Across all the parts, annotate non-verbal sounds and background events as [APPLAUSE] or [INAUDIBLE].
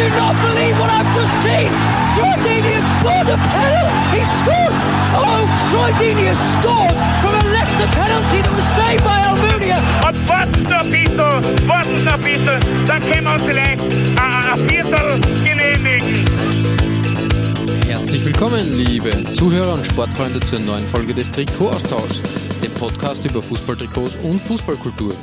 I do not believe what I've just seen! Troy Deeney has scored a penalty! He scored! Oh, Troy Deeney has scored from a Leicester penalty that was saved by Almunia! Bisschen, warten noch ein bisschen, dann können wir uns vielleicht ein, ein Viertel genehmigen. Herzlich willkommen, liebe Zuhörer und Sportfreunde zur neuen Folge des Trikot-Austauschs, dem Podcast über Fußballtrikots und Fußballkultur.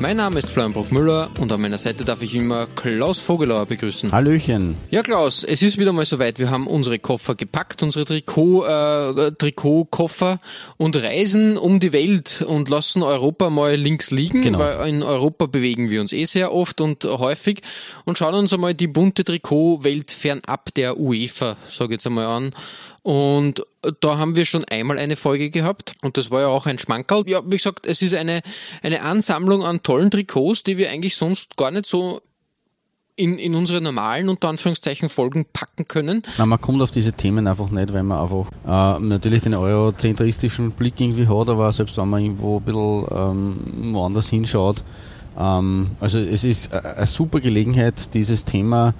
Mein Name ist Florian Bruckmüller und an meiner Seite darf ich immer Klaus Vogelauer begrüßen. Hallöchen. Ja, Klaus, es ist wieder mal soweit. Wir haben unsere Koffer gepackt, unsere Trikot, äh, Trikotkoffer und reisen um die Welt und lassen Europa mal links liegen, Genau. weil in Europa bewegen wir uns eh sehr oft und häufig und schauen uns einmal die bunte Trikotwelt fernab der UEFA, sage ich jetzt einmal an. Und da haben wir schon einmal eine Folge gehabt und das war ja auch ein Schmankerl. Ja, wie gesagt, es ist eine, eine Ansammlung an tollen Trikots, die wir eigentlich sonst gar nicht so in, in unsere normalen, unter Anführungszeichen, Folgen packen können. Na, man kommt auf diese Themen einfach nicht, weil man einfach äh, natürlich den eurozentristischen Blick irgendwie hat, aber selbst wenn man irgendwo ein bisschen ähm, woanders hinschaut. Ähm, also es ist äh, eine super Gelegenheit, dieses Thema,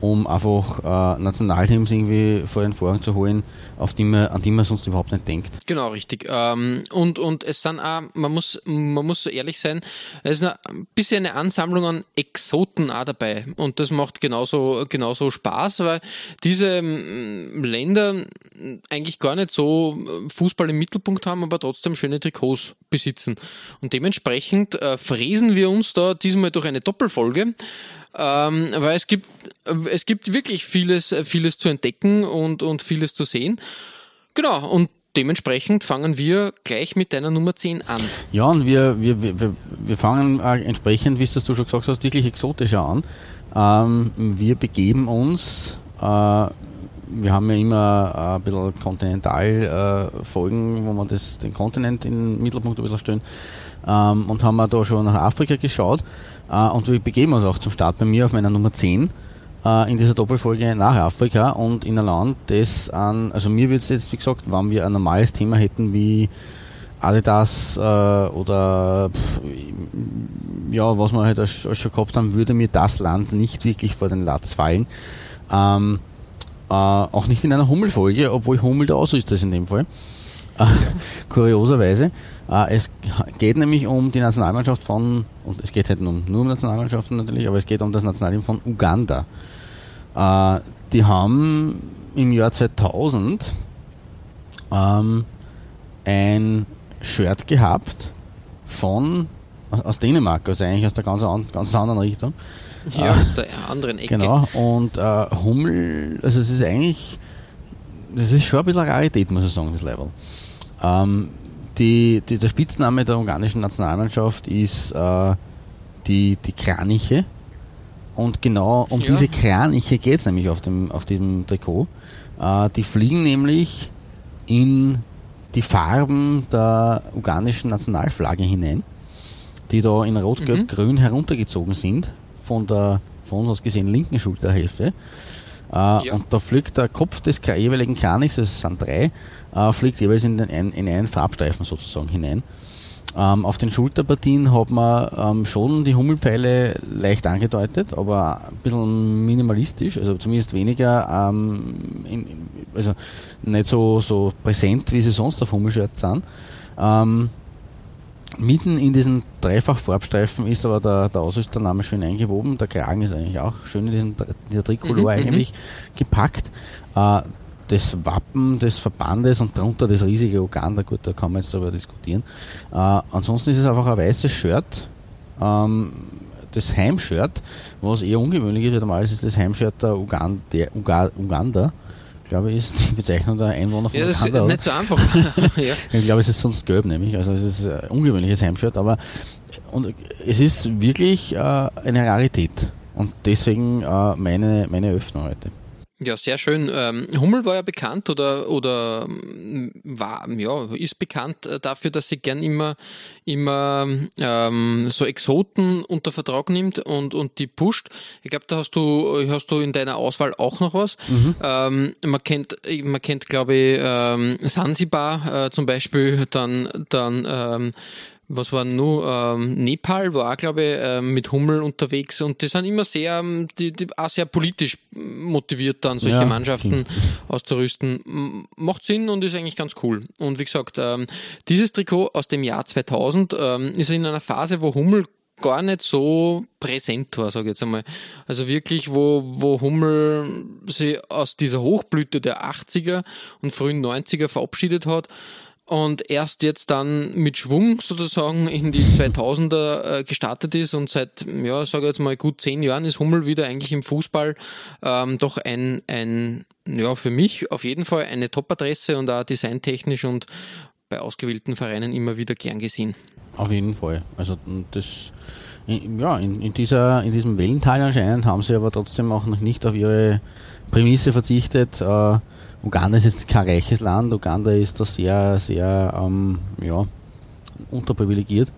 um einfach äh, Nationalteams irgendwie vor den Vorhang zu holen, auf die man, an die man sonst überhaupt nicht denkt. Genau, richtig. Ähm, und, und es sind auch, man muss, man muss so ehrlich sein, es ist ein bisschen eine Ansammlung an Exoten auch dabei. Und das macht genauso, genauso Spaß, weil diese ähm, Länder eigentlich gar nicht so Fußball im Mittelpunkt haben, aber trotzdem schöne Trikots besitzen. Und dementsprechend äh, fräsen wir uns da diesmal durch eine Doppelfolge. Ähm, weil es gibt, es gibt wirklich vieles, vieles zu entdecken und, und vieles zu sehen. Genau, und dementsprechend fangen wir gleich mit deiner Nummer 10 an. Ja, und wir, wir, wir, wir fangen äh, entsprechend, wie es das du schon gesagt hast, wirklich exotischer an. Ähm, wir begeben uns, äh, wir haben ja immer äh, ein bisschen Kontinentalfolgen, äh, wo wir das, den Kontinent in den Mittelpunkt ein bisschen stellen. Ähm, und haben wir da schon nach Afrika geschaut. Äh, und wir begeben uns auch zum Start bei mir auf meiner Nummer 10 äh, in dieser Doppelfolge nach Afrika und in ein Land, das an, also mir würde es jetzt, wie gesagt, wenn wir ein normales Thema hätten wie Adidas äh, oder pff, ja, was wir halt schon gehabt haben, würde mir das Land nicht wirklich vor den Latz fallen. Ähm, äh, auch nicht in einer Hummelfolge, obwohl Hummel da aus ist in dem Fall. Äh, kurioserweise. Äh, es geht nämlich um die Nationalmannschaft von, und es geht halt nur um Nationalmannschaften natürlich, aber es geht um das Nationalteam von Uganda. Äh, die haben im Jahr 2000 ähm, ein Shirt gehabt von aus- Dänemark, also eigentlich aus der ganz, an- ganz anderen Richtung. Ja, Ah. aus der anderen Ecke. Genau, und äh, Hummel, also es ist eigentlich, das ist schon ein bisschen eine Rarität, muss ich sagen, das Level. Ähm, die, die, der Spitzname der ungarischen Nationalmannschaft ist äh, die, die Kraniche. Und genau um Ja. diese Kraniche geht es nämlich auf, dem, auf diesem Trikot. Äh, die fliegen nämlich in die Farben der ugandischen Nationalflagge hinein, die da in Rot, Gelb, Grün heruntergezogen sind von der von uns aus gesehen linken Schulterhälfte. Äh, Und da fliegt der Kopf des jeweiligen Kranichs, das sind drei, äh, fliegt jeweils in, den, in einen Farbstreifen sozusagen hinein. Ähm, auf den Schulterpartien hat man ähm, schon die Hummelpfeile leicht angedeutet, aber ein bisschen minimalistisch, also zumindest weniger, ähm, in, also nicht so, so präsent, wie sie sonst auf Hummelshirts sind. Ähm, mitten in diesen Dreifach-Farbstreifen ist aber der, der Ausrüstername schön eingewoben. Der Kragen ist eigentlich auch schön in diesen, dieser Tricolor eigentlich gepackt. Äh, das Wappen des Verbandes und darunter das riesige Uganda, gut, da kann man jetzt darüber diskutieren. Äh, ansonsten ist es einfach ein weißes Shirt, ähm, das Heimshirt, was eher ungewöhnlich ist, weil normalerweise ist das Heimshirt der Uganda, der Uga, Uganda glaube ich, ist die Bezeichnung der Einwohner von Ja, das ist nicht so einfach. [LAUGHS] ja. Ich glaube, es ist sonst gelb nämlich. Also es ist ein ungewöhnliches Heimshirt, aber und es ist wirklich äh, eine Rarität. Und deswegen äh, meine, meine Öffnung heute. Ja, sehr schön. Ähm, Hummel war ja bekannt oder, oder ähm, war, ja, ist bekannt äh, dafür, dass sie gern immer, immer ähm, so Exoten unter Vertrag nimmt und, und die pusht. Ich glaube, da hast du, hast du in deiner Auswahl auch noch was. Mhm. Ähm, man kennt, man kennt, glaube ich, ähm, Sansibar äh, zum Beispiel, dann, dann ähm, was war nur ähm, Nepal war auch, glaube ich, ähm, mit Hummel unterwegs und die sind immer sehr, ähm, die, die auch sehr politisch motiviert, dann solche Ja, Mannschaften auszurüsten. M- Macht Sinn und ist eigentlich ganz cool. Und wie gesagt, ähm, dieses Trikot aus dem Jahr 2000 ähm, ist in einer Phase, wo Hummel gar nicht so präsent war, sage ich jetzt einmal. Also wirklich, wo, wo Hummel sich aus dieser Hochblüte der 80er und frühen 90er verabschiedet hat und erst jetzt dann mit Schwung sozusagen in die 2000er äh, gestartet ist und seit, ja, sage jetzt mal gut zehn Jahren ist Hummel wieder eigentlich im Fußball ähm, doch ein, ein, ja, für mich auf jeden Fall eine Top-Adresse und auch designtechnisch und bei ausgewählten Vereinen immer wieder gern gesehen. Auf jeden Fall. Also das ja, in, in, dieser, in diesem Wellental anscheinend haben sie aber trotzdem auch noch nicht auf ihre Prämisse verzichtet. Äh, Uganda ist jetzt kein reiches Land, Uganda ist da sehr, sehr ähm, ja, unterprivilegiert.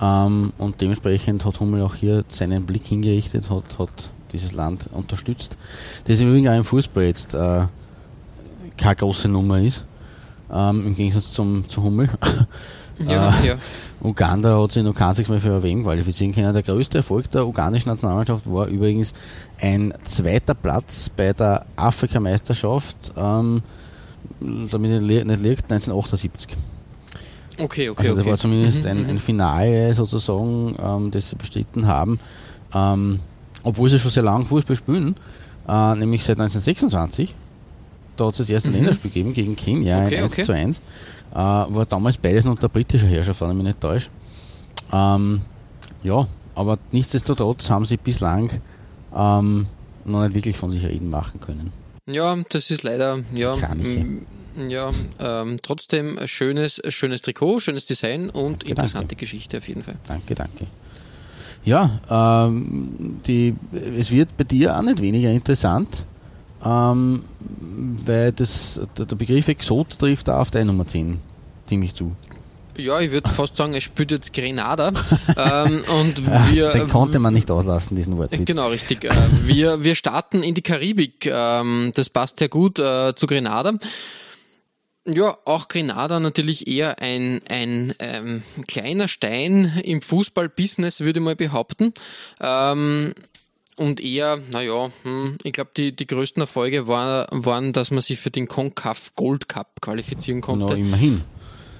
Ähm, und dementsprechend hat Hummel auch hier seinen Blick hingerichtet, hat, hat dieses Land unterstützt. Das im Übrigen auch im Fußball jetzt äh, keine große Nummer ist, ähm, im Gegensatz zum, zu Hummel. [LAUGHS] Ja, Äh, ja. Uganda hat sich noch kein Mal für WM qualifizieren können. Der größte Erfolg der ugandischen Nationalmannschaft war übrigens ein zweiter Platz bei der Afrikameisterschaft, ähm, damit ich nicht liegt, 1978. Okay, okay, Also das okay. war zumindest Mhm, ein, mhm. ein Finale sozusagen, ähm, das sie bestritten haben, ähm, obwohl sie schon sehr lange Fußball spielen, äh, nämlich seit 1926. Da hat es das erste Länderspiel gegeben gegen Kenia, Mhm. Okay, ein 1 okay. zu 1. Äh, war damals beides noch unter britischer Herrschaft, wenn ich mich nicht täusche. Ähm, ja, aber nichtsdestotrotz haben sie bislang ähm, noch nicht wirklich von sich reden machen können. Ja, das ist leider, ja, ja, ähm, trotzdem ein schönes, schönes Trikot, schönes Design und Danke, interessante Geschichte auf jeden Fall. Danke, danke. Ja, ähm, die, es wird bei dir auch nicht weniger interessant, ähm, weil das, der, der Begriff Exot trifft auch auf deine Nummer 10 ziemlich zu. Ja, ich würde fast sagen, es spielt jetzt Grenada. [LAUGHS] ähm, und wir, Den konnte man nicht auslassen, diesen Wortwitz. Genau, richtig. Äh, wir, wir starten in die Karibik. Ähm, das passt sehr gut äh, zu Grenada. Ja, auch Grenada natürlich eher ein, ein ähm, kleiner Stein im Fußball-Business, würde ich mal behaupten. Ähm, und eher, naja, hm, ich glaube, die, die größten Erfolge war, waren, dass man sich für den CONCACAF Gold Cup qualifizieren konnte. immerhin.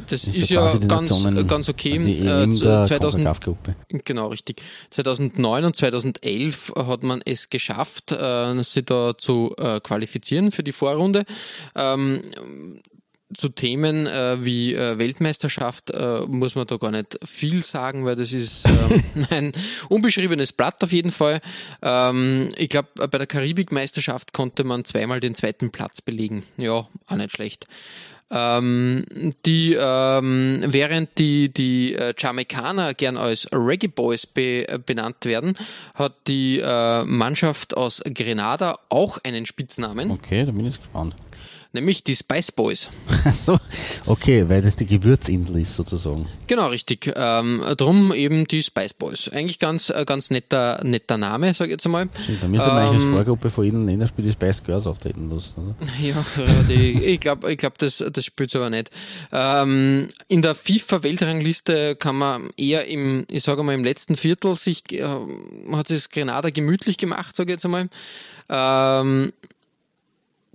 Das Das ist ja ganz, Nationen- ganz okay. Die Äh, EM zu- der 2000, CONCACAF-Gruppe. Genau, richtig. 2009 und 2011 hat man es geschafft, äh, sich da zu äh, qualifizieren für die Vorrunde. Ähm, zu Themen äh, wie äh, Weltmeisterschaft äh, muss man da gar nicht viel sagen, weil das ist ähm, [LAUGHS] ein unbeschriebenes Blatt auf jeden Fall. Ähm, ich glaube, bei der Karibikmeisterschaft konnte man zweimal den zweiten Platz belegen. Ja, auch nicht schlecht. Ähm, die, ähm, während die, die äh, Jamaikaner gern als Reggae Boys be, äh, benannt werden, hat die äh, Mannschaft aus Grenada auch einen Spitznamen, Okay, da bin ich gespannt. Nämlich die Spice Boys. [LAUGHS] Ach so, okay, weil das die Gewürzinsel ist sozusagen. Genau, richtig. Ähm, drum eben die Spice Boys. Eigentlich ganz, äh, ganz netter, netter Name, sag ich jetzt einmal. Da müssen wir eigentlich als Ähm, Vorgruppe vor jedem Länderspiel die Spice Girls auftreten lassen, oder? [LAUGHS] Ja, die, ich glaube, ich glaub, das, das spielt aber nicht. Ähm, in der FIFA-Weltrangliste kann man eher im, ich sage mal, im letzten Viertel sich, äh, hat sich das Grenada gemütlich gemacht, sage ich jetzt einmal. Ähm,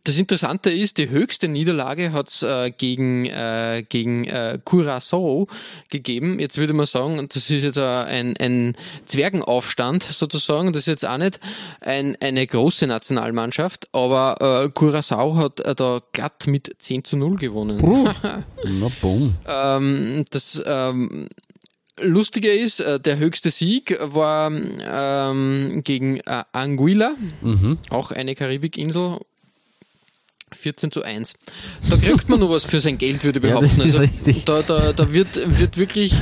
das Interessante ist, die höchste Niederlage hat es äh, gegen, äh, gegen äh, Curaçao gegeben. Jetzt würde man sagen, das ist jetzt äh, ein, ein Zwergenaufstand sozusagen. Das ist jetzt auch nicht ein, eine große Nationalmannschaft, aber äh, Curaçao hat äh, da glatt mit 10 zu 0 gewonnen. [LAUGHS] Na, boom. Ähm, das ähm, Lustige ist, äh, der höchste Sieg war ähm, gegen Anguilla, auch eine Karibikinsel. 14 zu 1. Da kriegt man nur was für sein Geld, würde ich [LAUGHS] behaupten. also, da, da, da wird, wird wirklich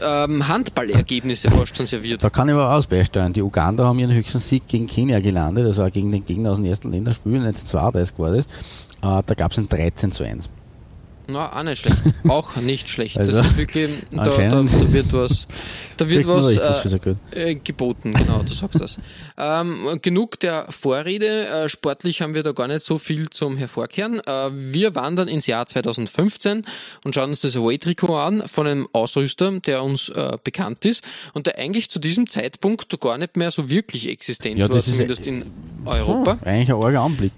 ähm, Handballergebnisse fast schon serviert. Da kann ich aber auch beisteuern. Die Uganda haben ihren höchsten Sieg gegen Kenia gelandet, also auch gegen den Gegner aus dem ersten Länderspiel, 1932 war das. Äh, da gab es ein 13 zu 1. Na, auch nicht schlecht. Auch nicht schlecht. Also, das ist wirklich, da, da, da wird was, da wird was äh, äh, geboten, genau, du sagst das. [LAUGHS] ähm, genug der Vorrede. Äh, sportlich haben wir da gar nicht so viel zum Hervorkehren. Äh, wir wandern ins Jahr 2015 und schauen uns das Away-Trikot an von einem Ausrüster, der uns äh, bekannt ist und der eigentlich zu diesem Zeitpunkt gar nicht mehr so wirklich existent Ja, war, das ist, zumindest in Europa. Eigentlich ein arger Anblick.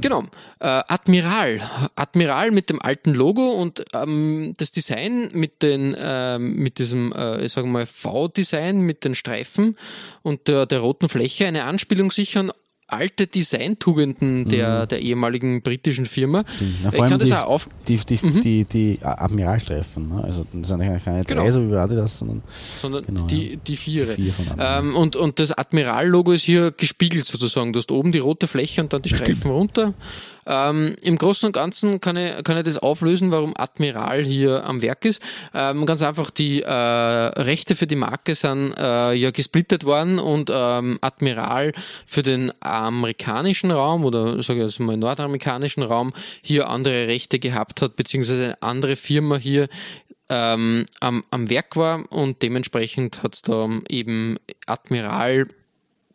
Genau. Äh, Admiral. Admiral mit dem alten Logo und ähm, das Design mit den ähm, mit diesem, äh, ich sage mal, V-Design mit den Streifen und der, der roten Fläche eine Anspielung sicher an alte Designtugenden der, der ehemaligen britischen Firma. Mhm. Ich vor allem kann das die, auch auf, die, die, die, die Admiralstreifen. Ne? Also das sind ja keine drei, Genau. so wie wir das, sondern sondern Genau, die, die Viere. Die vier ähm, und, und das Admiral-Logo ist hier gespiegelt sozusagen. Du hast oben die rote Fläche und dann die Streifen runter. Ähm, Im Großen und Ganzen kann ich, kann ich das auflösen, warum Admiral hier am Werk ist. Ähm, ganz einfach, die äh, Rechte für die Marke sind äh, ja gesplittet worden und ähm, Admiral für den amerikanischen Raum oder sage ich jetzt mal nordamerikanischen Raum hier andere Rechte gehabt hat, beziehungsweise eine andere Firma hier ähm, am, am Werk war und dementsprechend hat es da eben Admiral,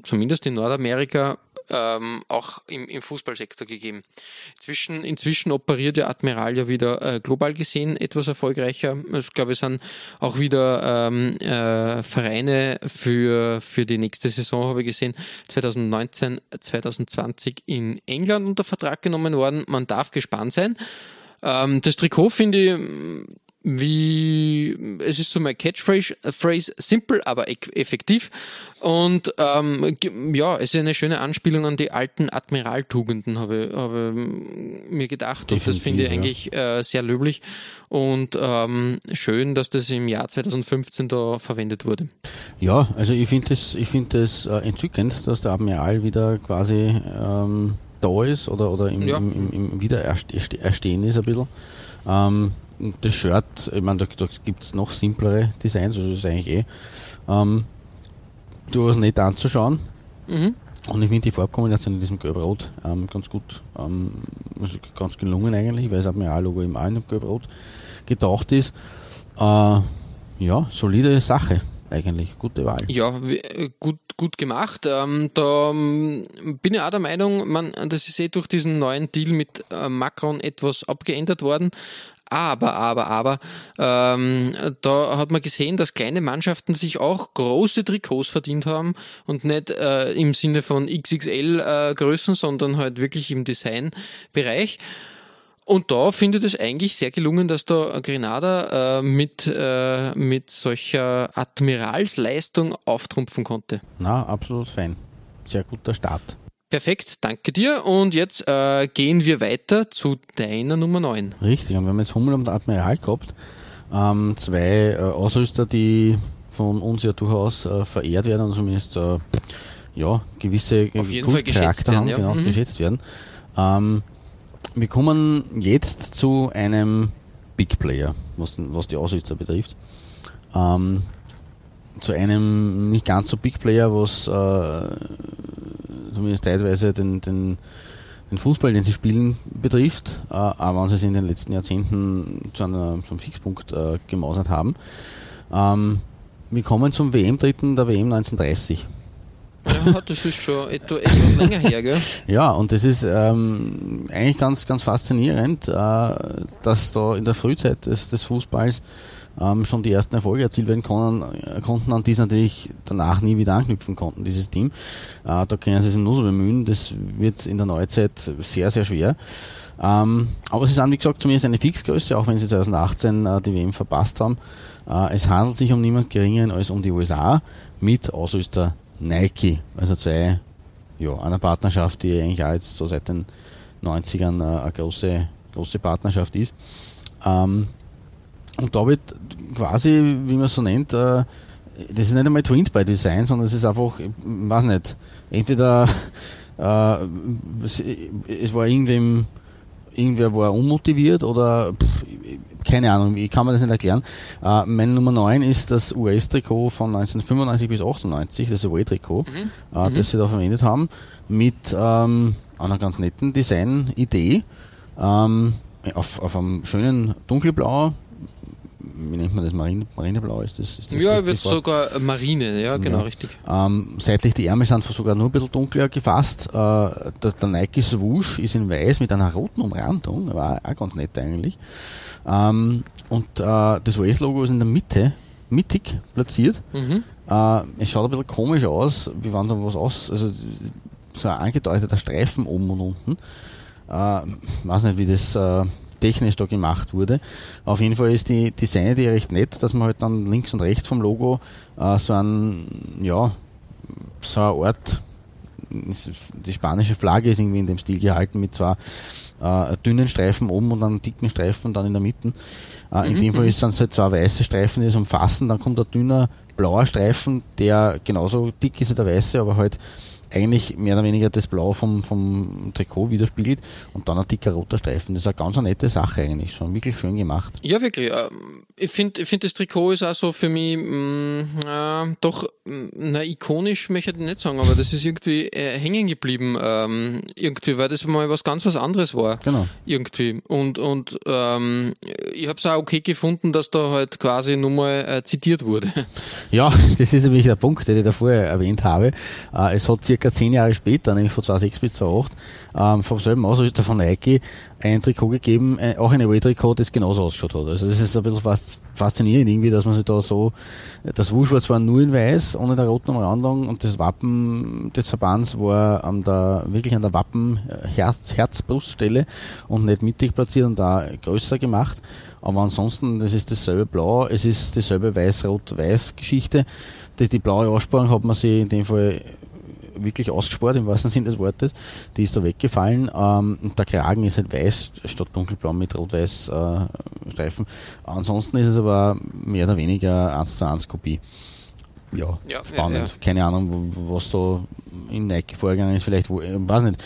zumindest in Nordamerika, ähm, auch im, im Fußballsektor gegeben. Inzwischen, inzwischen operiert ja Admiral ja wieder äh, global gesehen etwas erfolgreicher. Ich glaube, es sind auch wieder ähm, äh, Vereine für, für die nächste Saison, habe ich gesehen, 2019, 2020 in England unter Vertrag genommen worden. Man darf gespannt sein. Ähm, das Trikot finde ich wie es ist so mein Catchphrase, Phrase, simpel, aber ek- effektiv. Und ähm, ja, es ist eine schöne Anspielung an die alten Admiraltugenden, habe habe mir gedacht. und das Definitiv, finde ich ja. eigentlich äh, sehr löblich und ähm, schön, dass das im Jahr 2015 da verwendet wurde. Ja, also ich finde das, ich finde das äh, entzückend, dass der Admiral wieder quasi ähm, da ist oder, oder im, Ja. im, im, im Wiedererstehen ist ein bisschen. Ähm, das Shirt, ich meine, da, da gibt es noch simplere Designs, also das ist eigentlich eh ähm, durchaus nett anzuschauen. Mhm. Und ich finde die Farbkombination in diesem Gelb-Rot ähm, ganz gut, ähm, also ganz gelungen eigentlich, weil das Admiral-Logo eben auch in dem Gelb-Rot getaucht ist. Äh, ja, solide Sache eigentlich, gute Wahl. Ja, äh, gut, gut gemacht. Ähm, da ähm, bin ich auch der Meinung, man, das ist eh durch diesen neuen Deal mit äh, Macron etwas abgeändert worden. Aber, aber, aber, ähm, da hat man gesehen, dass kleine Mannschaften sich auch große Trikots verdient haben und nicht äh, im Sinne von XXL äh, sondern halt wirklich im Designbereich. Und da finde ich das eigentlich sehr gelungen, dass da Grenada äh, mit, äh, mit solcher Admiralsleistung auftrumpfen konnte. Na, absolut fein. Sehr guter Start. Perfekt, danke dir. Und jetzt äh, gehen wir weiter zu deiner Nummer 9. Richtig, und wir haben jetzt Hummel und Admiral gehabt. Ähm, zwei äh, Ausrüster, die von uns ja durchaus äh, verehrt werden und zumindest äh, ja, gewisse Auf jeden Fall geschätzt Kultcharakter haben, werden, ja. genau, Mhm. geschätzt werden. Ähm, wir kommen jetzt zu einem Big Player, was, was die Ausrüster betrifft. Ähm, zu einem nicht ganz so Big Player, was äh, zumindest teilweise den, den, den Fußball, den sie spielen, betrifft, äh, aber wenn sie es in den letzten Jahrzehnten zu, einer, zum Fixpunkt äh, gemausert haben. Ähm, wir kommen zum WM-Dritten der WM 1930. Ja, das ist schon etwa, etwas länger her, gell? [LAUGHS] Ja, und das ist ähm, eigentlich ganz, ganz faszinierend, äh, dass da in der Frühzeit des, des Fußballs ähm, schon die ersten Erfolge erzielt werden konnten, äh, konnten, an die sie natürlich danach nie wieder anknüpfen konnten, dieses Team. Äh, da können sie sich nur so bemühen, das wird in der Neuzeit sehr, sehr schwer. Ähm, aber sie sind, wie gesagt, zumindest eine Fixgröße, auch wenn sie 2018 äh, die WM verpasst haben. Äh, es handelt sich um niemand geringeren als um die USA mit Ausrüster Nike, also zwei ja, einer Partnerschaft, die eigentlich auch jetzt so seit den 90ern äh, eine große, große Partnerschaft ist. Ähm, und da wird quasi, wie man es so nennt, äh, das ist nicht einmal Twinned by Design, sondern es ist einfach, ich weiß nicht, entweder [LAUGHS] äh, es, es war irgendwem, irgendwer war unmotiviert oder pff, keine Ahnung, ich kann mir das nicht erklären. Äh, mein Nummer 9 ist das US-Trikot von 1995 bis 98, das Away-Trikot, Mhm. äh, das sie da verwendet haben, mit ähm, einer ganz netten Design-Idee. Ähm, auf, auf einem schönen dunkelblau, wie nennt man das, Marine, Marineblau ist das? Ist das Ja, wird sogar Marine, ja, genau, Ja. richtig. Ähm, seitlich die Ärmel sind sogar nur ein bisschen dunkler gefasst. Äh, der, der Nike Swoosh ist in weiß mit einer roten Umrandung, war auch ganz nett eigentlich. Ähm, und äh, das US-Logo ist in der Mitte, mittig platziert. Mhm. Äh, es schaut ein bisschen komisch aus, wie wenn da was aus, also so ein angedeuteter Streifen oben und unten. Äh, weiß nicht, wie das äh, technisch da gemacht wurde. Auf jeden Fall ist die Designidee recht nett, dass man halt dann links und rechts vom Logo äh, so ein, ja, so eine Art, die spanische Flagge ist irgendwie in dem Stil gehalten mit zwei äh, dünnen Streifen oben und einem dicken Streifen dann in der Mitte. Äh, in dem Fall sind es halt zwei weiße Streifen, die das umfassen, dann kommt ein dünner blauer Streifen, der genauso dick ist wie der weiße, aber halt eigentlich mehr oder weniger das Blau vom, vom Trikot widerspiegelt und dann ein dicker roter Streifen. Das ist eine ganz eine nette Sache eigentlich, schon wirklich schön gemacht. Ja, wirklich. ähm, Ich finde, ich find, das Trikot ist auch so für mich mh, äh, doch, mh, na, ikonisch möchte ich nicht sagen, aber das ist irgendwie äh, hängen geblieben, ähm, irgendwie, weil das mal was ganz was anderes war. Genau. Irgendwie. Und, und ähm, ich habe es auch okay gefunden, dass da halt quasi nur mal äh, zitiert wurde. Ja, [LAUGHS] das ist nämlich der Punkt, den ich da vorher erwähnt habe. Äh, es hat circa zehn Jahre später, nämlich von 2006 bis 2008, ähm, vom selben Ausrüster von Nike ein Trikot gegeben, äh, auch ein Away-Trikot, das genauso ausgeschaut hat. Also das ist ein bisschen fast faszinierend irgendwie, dass man sich da so, das Wusch war nur in weiß, ohne der roten Umrandung und das Wappen des Verbands war an der, wirklich an der Wappen äh, Herz, Herz-Bruststelle und nicht mittig platziert und da größer gemacht. Aber ansonsten, das ist dasselbe Blau, es ist dieselbe Weiß-Rot-Weiß-Geschichte. Die, die blaue Aussparung hat man sich in dem Fall wirklich ausgespart, im wahrsten Sinne des Wortes. Die ist da weggefallen. Ähm, der Kragen ist halt weiß statt dunkelblau mit rot-weiß äh, Streifen. Ansonsten ist es aber mehr oder weniger 1 zu 1 Kopie. Ja, Ja, spannend. ja, ja. Keine Ahnung, was da in Nike vorgegangen ist. Vielleicht, wo, ich weiß nicht.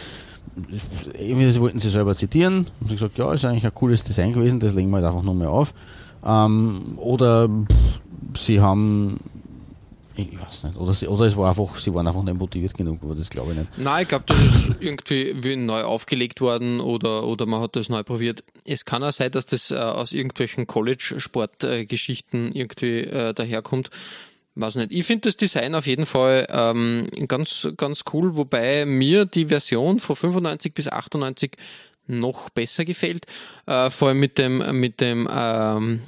Irgendwie das wollten sie selber zitieren. Haben sie gesagt, ja, ist eigentlich ein cooles Design gewesen, das legen wir halt einfach nur mal auf. Ähm, oder sie haben, ich weiß nicht, oder, sie, oder es war einfach, sie waren einfach nicht motiviert genug, aber das glaube ich nicht. Nein, ich glaube, das ist irgendwie wie neu aufgelegt worden oder, oder man hat das neu probiert. Es kann auch sein, dass das äh, aus irgendwelchen College-Sportgeschichten irgendwie äh, daherkommt. Weiß nicht. Ich finde das Design auf jeden Fall ähm, ganz, ganz cool, wobei mir die Version von 95 bis 98 noch besser gefällt. Äh, vor allem mit dem, mit dem ähm,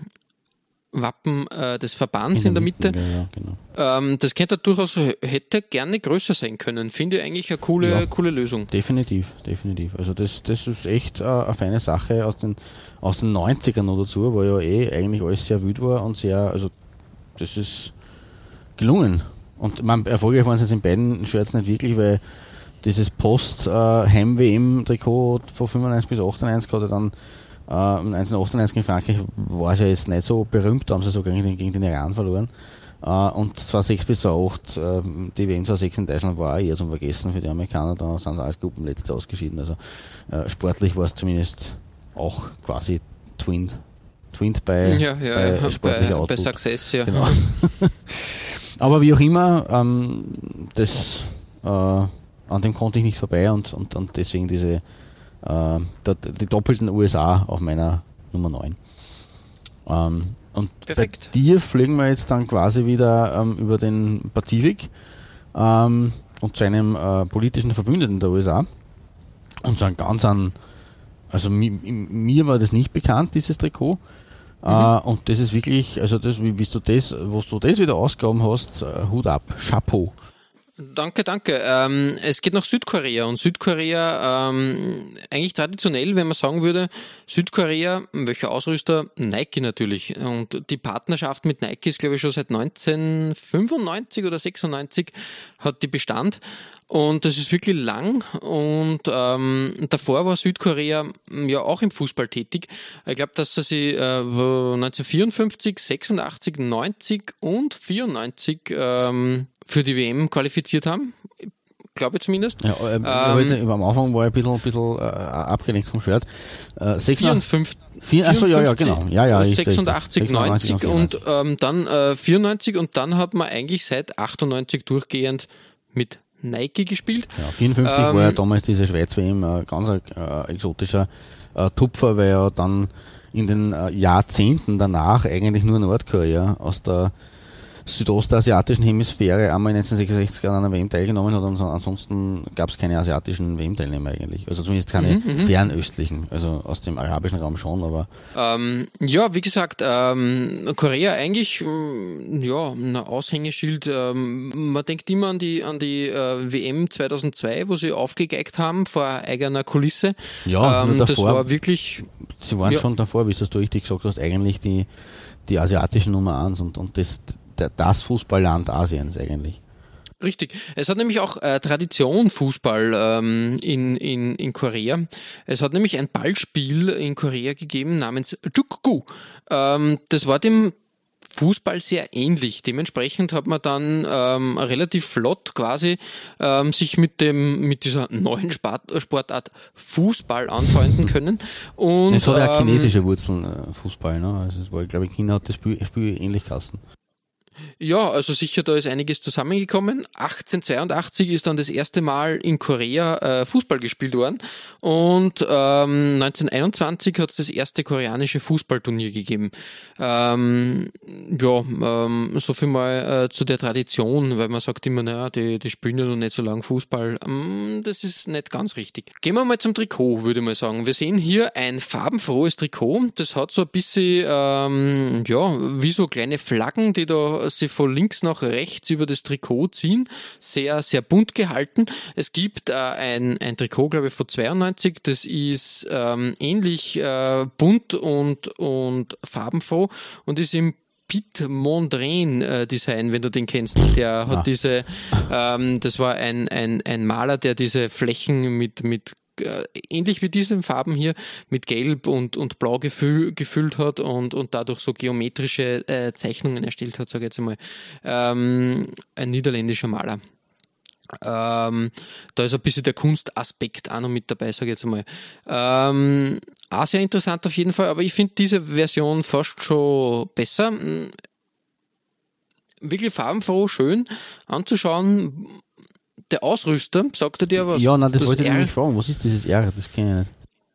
Wappen äh, des Verbands in der Mitte. Ja, ja, genau. Ähm, das könnte durchaus, hätte gerne größer sein können. Finde ich eigentlich eine coole, Ja. coole Lösung. Definitiv, definitiv. Also das, das ist echt äh, eine feine Sache aus den, aus den 90ern noch dazu, wo ja eh eigentlich alles sehr wüt war und sehr, also das ist gelungen. Und man, erfolgreich waren sie jetzt in beiden Shirts nicht wirklich, weil dieses Post-Heim-WM-Trikot von 95 bis 98 hat ja dann äh, 1998 in Frankreich war es ja jetzt nicht so berühmt, da haben sie sogar gegen den, gegen den Iran verloren. Äh, und 2006 bis 2008, äh, die WM 2006 in Deutschland war auch eher zum Vergessen für die Amerikaner, da sind sie als Gruppenletzte ausgeschieden. Also äh, sportlich war es zumindest auch quasi twinned. Twinned bei, Ja, ja, bei ja. sportlicher Bei, bei. Success, ja. Genau. [LAUGHS] Aber wie auch immer, ähm, das, äh, an dem konnte ich nicht vorbei und, und, und deswegen diese, äh, die doppelten USA auf meiner Nummer 9. Ähm, und Perfekt. bei dir fliegen wir jetzt dann quasi wieder ähm, über den Pazifik ähm, und zu einem äh, politischen Verbündeten der USA und so ein ganz an, also mi, mir war das nicht bekannt, dieses Trikot. Äh, und das ist wirklich, also das, wie, wie du das, was du das wieder ausgegraben hast, äh, Hut ab, Chapeau. Danke, danke. Ähm, es geht nach Südkorea und Südkorea ähm, eigentlich traditionell, wenn man sagen würde, Südkorea, welcher Ausrüster? Nike natürlich. Und die Partnerschaft mit Nike ist, glaube ich, schon seit 1995 oder 96 hat die Bestand. Und das ist wirklich lang. Und ähm, davor war Südkorea mm, ja auch im Fußball tätig. Ich glaube, dass sie äh, 1954, 86, 90 und 94 ähm, für die WM qualifiziert haben. Glaube ich zumindest. Ja, äh, nicht, am Anfang war ich ein bisschen, ein bisschen äh, abgelenkt vom Shirt. Äh, 54, vier, achso, ja, ja, genau. Ja, ja, ist 86, richtig. 90 96, und ähm, dann äh, 94 und dann hat man eigentlich seit 98 durchgehend mit Nike gespielt. Ja, 54 Ähm, war ja damals diese Schweiz-WM äh, ganz äh, exotischer äh, Tupfer, weil ja dann in den äh, Jahrzehnten danach eigentlich nur Nordkorea aus der südostasiatischen Hemisphäre einmal 1966 an einer WM teilgenommen hat und so- ansonsten gab es keine asiatischen WM-Teilnehmer eigentlich. Also zumindest keine Mhm, fernöstlichen, also aus dem arabischen Raum schon, aber Ähm, ja, wie gesagt, ähm, Korea eigentlich, ähm, ja, ein Aushängeschild. Ähm, man denkt immer an die, an die äh, WM 2002, wo sie aufgegeigt haben vor eigener Kulisse. Ja, ähm, nur das davor- war wirklich, sie waren Ja. schon davor, wie es du richtig gesagt hast, eigentlich die, die asiatischen Nummer eins und, und das, das Fußballland Asiens eigentlich. Richtig. Es hat nämlich auch äh, Tradition Fußball ähm, in, in, in Korea. Es hat nämlich ein Ballspiel in Korea gegeben namens Jukgu. Ähm, das war dem Fußball sehr ähnlich. Dementsprechend hat man dann ähm, relativ flott quasi ähm, sich mit dem mit dieser neuen Sport, Sportart Fußball anfreunden können. Und Es hat ja ähm, chinesische Wurzeln, äh, Fußball, ne? Also es war, ich glaube, China hat das Spiel, Spiel ähnlich kassen. Ja, also sicher, da ist einiges zusammengekommen. 1882 ist dann das erste Mal in Korea äh, Fußball gespielt worden und ähm, 1921 hat es das erste koreanische Fußballturnier gegeben. Ähm, ja, ähm, so viel mal äh, zu der Tradition, weil man sagt immer, naja, die, die spielen ja noch nicht so lange Fußball. Ähm, das ist nicht ganz richtig. Gehen wir mal zum Trikot, würde ich mal sagen. Wir sehen hier ein farbenfrohes Trikot. Das hat so ein bisschen, ähm, ja, wie so kleine Flaggen, die da sich von links nach rechts über das Trikot ziehen. Sehr, sehr bunt gehalten. Es gibt äh, ein, ein Trikot, glaube ich, von 92. Das ist ähm, ähnlich äh, bunt und, und farbenfroh und ist im Pete Mondrian äh, Design, wenn du den kennst. Der hat Ah. diese, ähm, das war ein, ein, ein Maler, der diese Flächen mit, mit ähnlich wie diesen Farben hier mit Gelb und, und Blau gefüll, gefüllt hat und, und dadurch so geometrische äh, Zeichnungen erstellt hat, sage ich jetzt einmal. Ähm, ein niederländischer Maler. Ähm, da ist ein bisschen der Kunstaspekt auch noch mit dabei, sage ich jetzt einmal. Ähm, auch sehr interessant auf jeden Fall, aber ich finde diese Version fast schon besser. Mm, Wirklich farbenfroh, schön anzuschauen. Der Ausrüster, sagt er dir was? ja, nein, das, wollte ich nämlich fragen. Was ist dieses R? Das kenne ich nicht.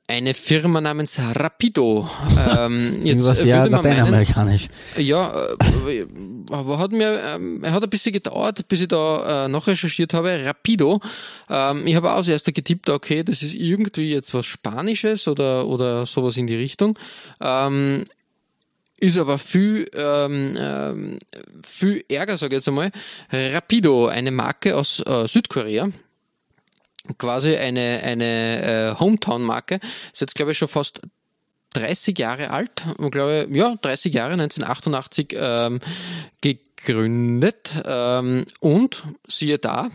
eine Firma namens Rapido. Ähm, [LAUGHS] jetzt man meinen, lateinamerikanisch. ja, äh, aber hat mir, ähm, er hat ein bisschen gedauert, bis ich da äh, nachrecherchiert habe. Rapido. Ähm, ich habe auch als erster getippt, okay, das ist irgendwie jetzt was Spanisches oder, oder sowas in die Richtung. Ähm, ist aber viel, ähm, ähm, viel Ärger, sage ich jetzt einmal. Rapido, eine Marke aus äh, Südkorea quasi eine, eine äh, Hometown-Marke. Ist jetzt, glaube ich, schon fast 30 Jahre alt. Ich glaube, ja, 30 Jahre, 1988 ähm, gegründet. Ähm, und siehe da,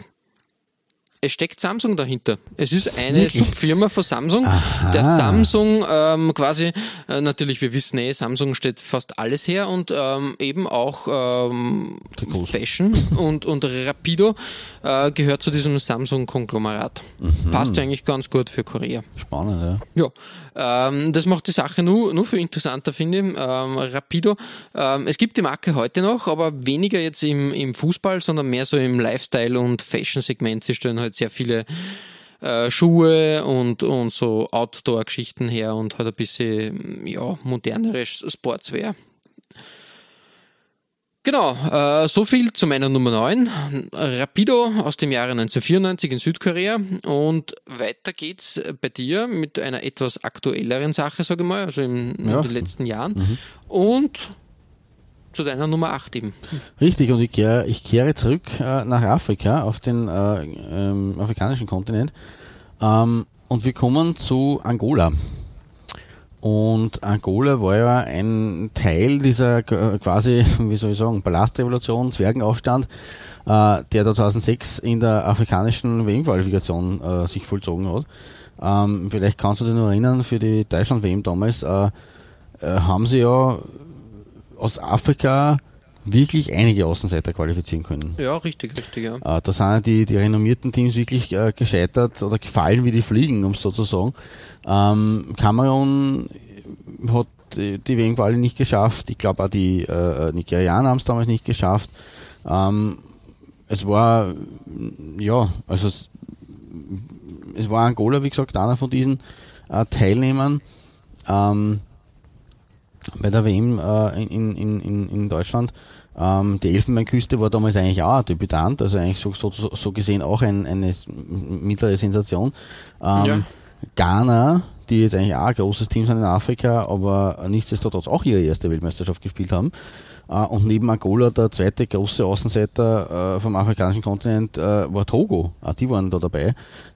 es steckt Samsung dahinter. Es ist eine Wirklich? Subfirma von Samsung. Der Samsung ähm, quasi, äh, natürlich, wir wissen eh, Samsung steht fast alles her und ähm, eben auch ähm. Fashion und, und Rapido äh, gehört zu diesem Samsung-Konglomerat. Passt ja eigentlich ganz gut für Korea. Spannend, ja. Ja, ähm, das macht die Sache nur, nur viel interessanter, finde ich. Ähm, Rapido. Ähm, es gibt die Marke heute noch, aber weniger jetzt im, im Fußball, sondern mehr so im Lifestyle- und Fashion-Segment. Sie stellen halt sehr viele äh, Schuhe und, und so Outdoor-Geschichten her und hat ein bisschen, ja, moderneres Sportswear. Genau, äh, so viel zu meiner Nummer 9. Rapido aus dem Jahre 1994 in Südkorea. Und weiter geht's bei dir mit einer etwas aktuelleren Sache, sage ich mal, also in, Ja. in den letzten Jahren. Und zu deiner Nummer 8 eben. Richtig, und ich kehre, ich kehre zurück äh, nach Afrika, auf den äh, ähm, afrikanischen Kontinent. Ähm, und wir kommen zu Angola. Und Angola war ja ein Teil dieser quasi, [LAUGHS] wie soll ich sagen, Palastrevolution, Zwergenaufstand, äh, der da 2006 in der afrikanischen WM-Qualifikation äh, sich vollzogen hat. Ähm, vielleicht kannst du dich noch erinnern, für die Deutschland-WM damals äh, äh, haben sie ja aus Afrika wirklich einige Außenseiter qualifizieren können. Ja, richtig, richtig, ja. Äh, da sind die, die renommierten Teams wirklich äh, gescheitert oder gefallen wie die Fliegen, um es so zu sagen. Ähm, Kamerun hat die, die WM-Quali nicht geschafft. Ich glaube auch die äh, Nigerianer haben es damals nicht geschafft. Ähm, es war, ja, also es, es war Angola, wie gesagt, einer von diesen äh, Teilnehmern. Ähm, bei der WM äh, in, in, in, in Deutschland. Ähm, die Elfenbeinküste war damals eigentlich auch ein Debütant, also eigentlich so, so, so gesehen auch ein, eine mittlere Sensation. Ähm, ja. Ghana, die jetzt eigentlich auch ein großes Team sind in Afrika, aber nichtsdestotrotz auch ihre erste Weltmeisterschaft gespielt haben. Äh, und neben Angola der zweite große Außenseiter äh, vom afrikanischen Kontinent äh, war Togo. Auch die waren da dabei.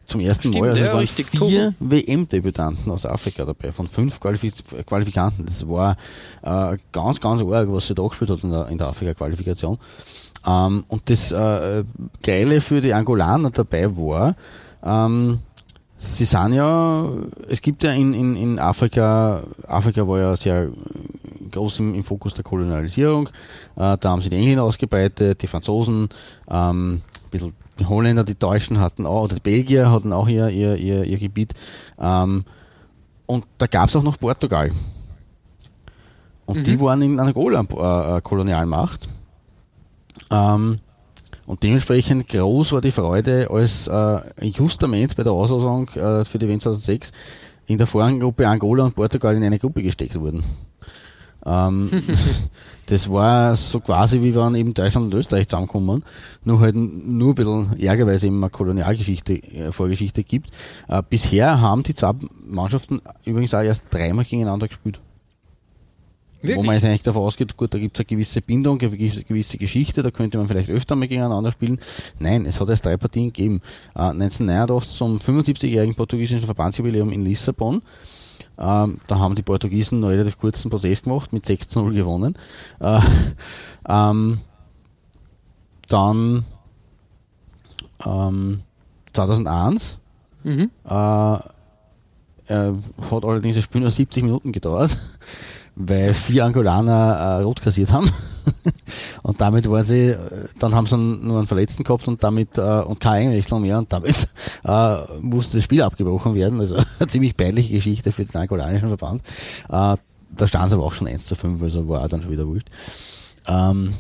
Zum ersten Stimmt, Mal. Also ja, es waren richtig, vier WM-Debütanten aus Afrika dabei, von fünf Qualif Qualifikanten. Das war äh, ganz, ganz arg, was sie da gespielt hat in der, der Afrika-Qualifikation. Ähm, und das äh, Geile für die Angolaner dabei war, ähm, Sie sind ja, es gibt ja in, in, in Afrika, Afrika war ja sehr groß im, im Fokus der Kolonialisierung. Äh, da haben sie die Engländer ausgebreitet, die Franzosen, ähm, ein bisschen die Holländer, die Deutschen hatten auch, oder die Belgier hatten auch ihr, ihr, ihr, ihr Gebiet. Ähm, und da gab es auch noch Portugal. Und mhm. die waren in Angola äh, äh, Kolonialmacht. Ähm, und dementsprechend groß war die Freude, als äh, Justament bei der Auslosung äh, für die WM 2006 in der Vorgruppe Angola und Portugal in eine Gruppe gesteckt wurden. Ähm, [LAUGHS] das war so quasi wie wenn eben Deutschland und Österreich zusammenkommen, nur halt nur ein bisschen Ärger, weil es eben eine Kolonialgeschichte, äh, Vorgeschichte gibt. Äh, bisher haben die zwei Mannschaften übrigens auch erst dreimal gegeneinander gespielt. Wirklich? Wo man jetzt eigentlich davon ausgeht, gut, da gibt es eine gewisse Bindung, eine gewisse Geschichte, da könnte man vielleicht öfter mal gegeneinander spielen. Nein, es hat erst drei Partien gegeben. Äh, 1989 zum 75-jährigen portugiesischen Verbandsjubiläum in Lissabon. Ähm, da haben die Portugiesen einen relativ kurzen Prozess gemacht, mit 6 zu 0 gewonnen. Äh, [LAUGHS] ähm, dann ähm, 2001 mhm. äh, äh, hat allerdings das Spiel nur 70 Minuten gedauert [LAUGHS] weil vier Angolaner äh, rot kassiert haben. [LAUGHS] und damit waren sie, äh, dann haben sie nur einen Verletzten gehabt und damit, äh, und keine Einwechslung mehr und damit [LAUGHS] äh, musste das Spiel abgebrochen werden. Also [LAUGHS] eine ziemlich peinliche Geschichte für den angolanischen Verband. Äh, da standen sie aber auch schon 1 zu 5, also war dann schon wieder wurscht. Ähm,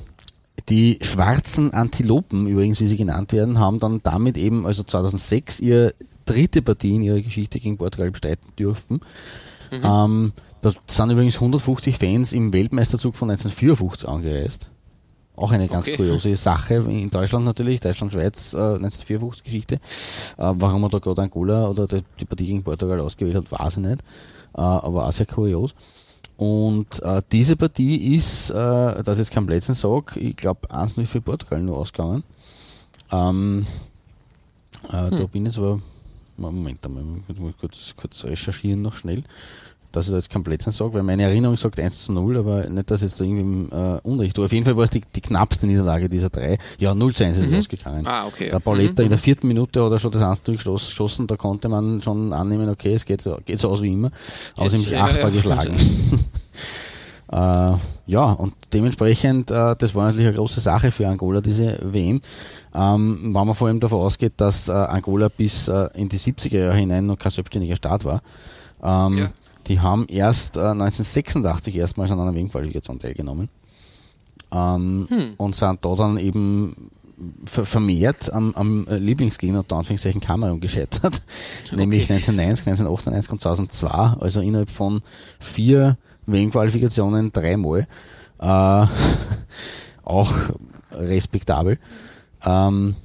die schwarzen Antilopen, übrigens, wie sie genannt werden, haben dann damit eben, also 2006, ihre dritte Partie in ihrer Geschichte gegen Portugal bestreiten dürfen. Mhm. Ähm, da sind übrigens 150 Fans im Weltmeisterzug von 1954 angereist. Auch eine ganz okay. kuriose Sache in Deutschland natürlich, Deutschland-Schweiz, äh, 1954 Geschichte. Äh, warum man da gerade Angola oder die, die Partie gegen Portugal ausgewählt hat, weiß ich nicht. Äh, aber auch sehr kurios. Und äh, diese Partie ist, äh, das ist jetzt kein Blödsinn sage, ich glaube 1-0 für Portugal nur ausgegangen. Ähm, äh, hm. Da bin ich jetzt aber, Moment einmal, ich muss kurz, kurz recherchieren noch schnell dass ich da jetzt kein Blödsinn sage, weil meine Erinnerung sagt 1 zu 0, aber nicht, dass jetzt da irgendwie äh, Unrecht tue. Auf jeden Fall war es die, die knappste Niederlage dieser drei. Ja, 0 zu 1 ist mhm. es ausgegangen. Ah, okay. Der Pauletta mhm. in der vierten Minute oder schon das 1 durchgeschossen, da konnte man schon annehmen, okay, es geht, geht so aus wie immer. Haben sich achtbar geschlagen. [LAUGHS] äh, ja, und dementsprechend, äh, das war natürlich eine große Sache für Angola, diese WM. Ähm, wenn man vor allem davon ausgeht, dass äh, Angola bis äh, in die 70er Jahre hinein noch kein selbstständiger Staat war. Ähm, ja. Die haben erst äh, 1986 erstmals an einer WM-Qualifikation teilgenommen. Ähm, hm. Und sind da dann eben vermehrt am, am Lieblingsgegner unter Anführungszeichen Kamerun gescheitert. Okay. Nämlich 1990, 1998 und 2002. Also innerhalb von vier WM-Qualifikationen dreimal. Äh, [LAUGHS] auch respektabel. Ähm,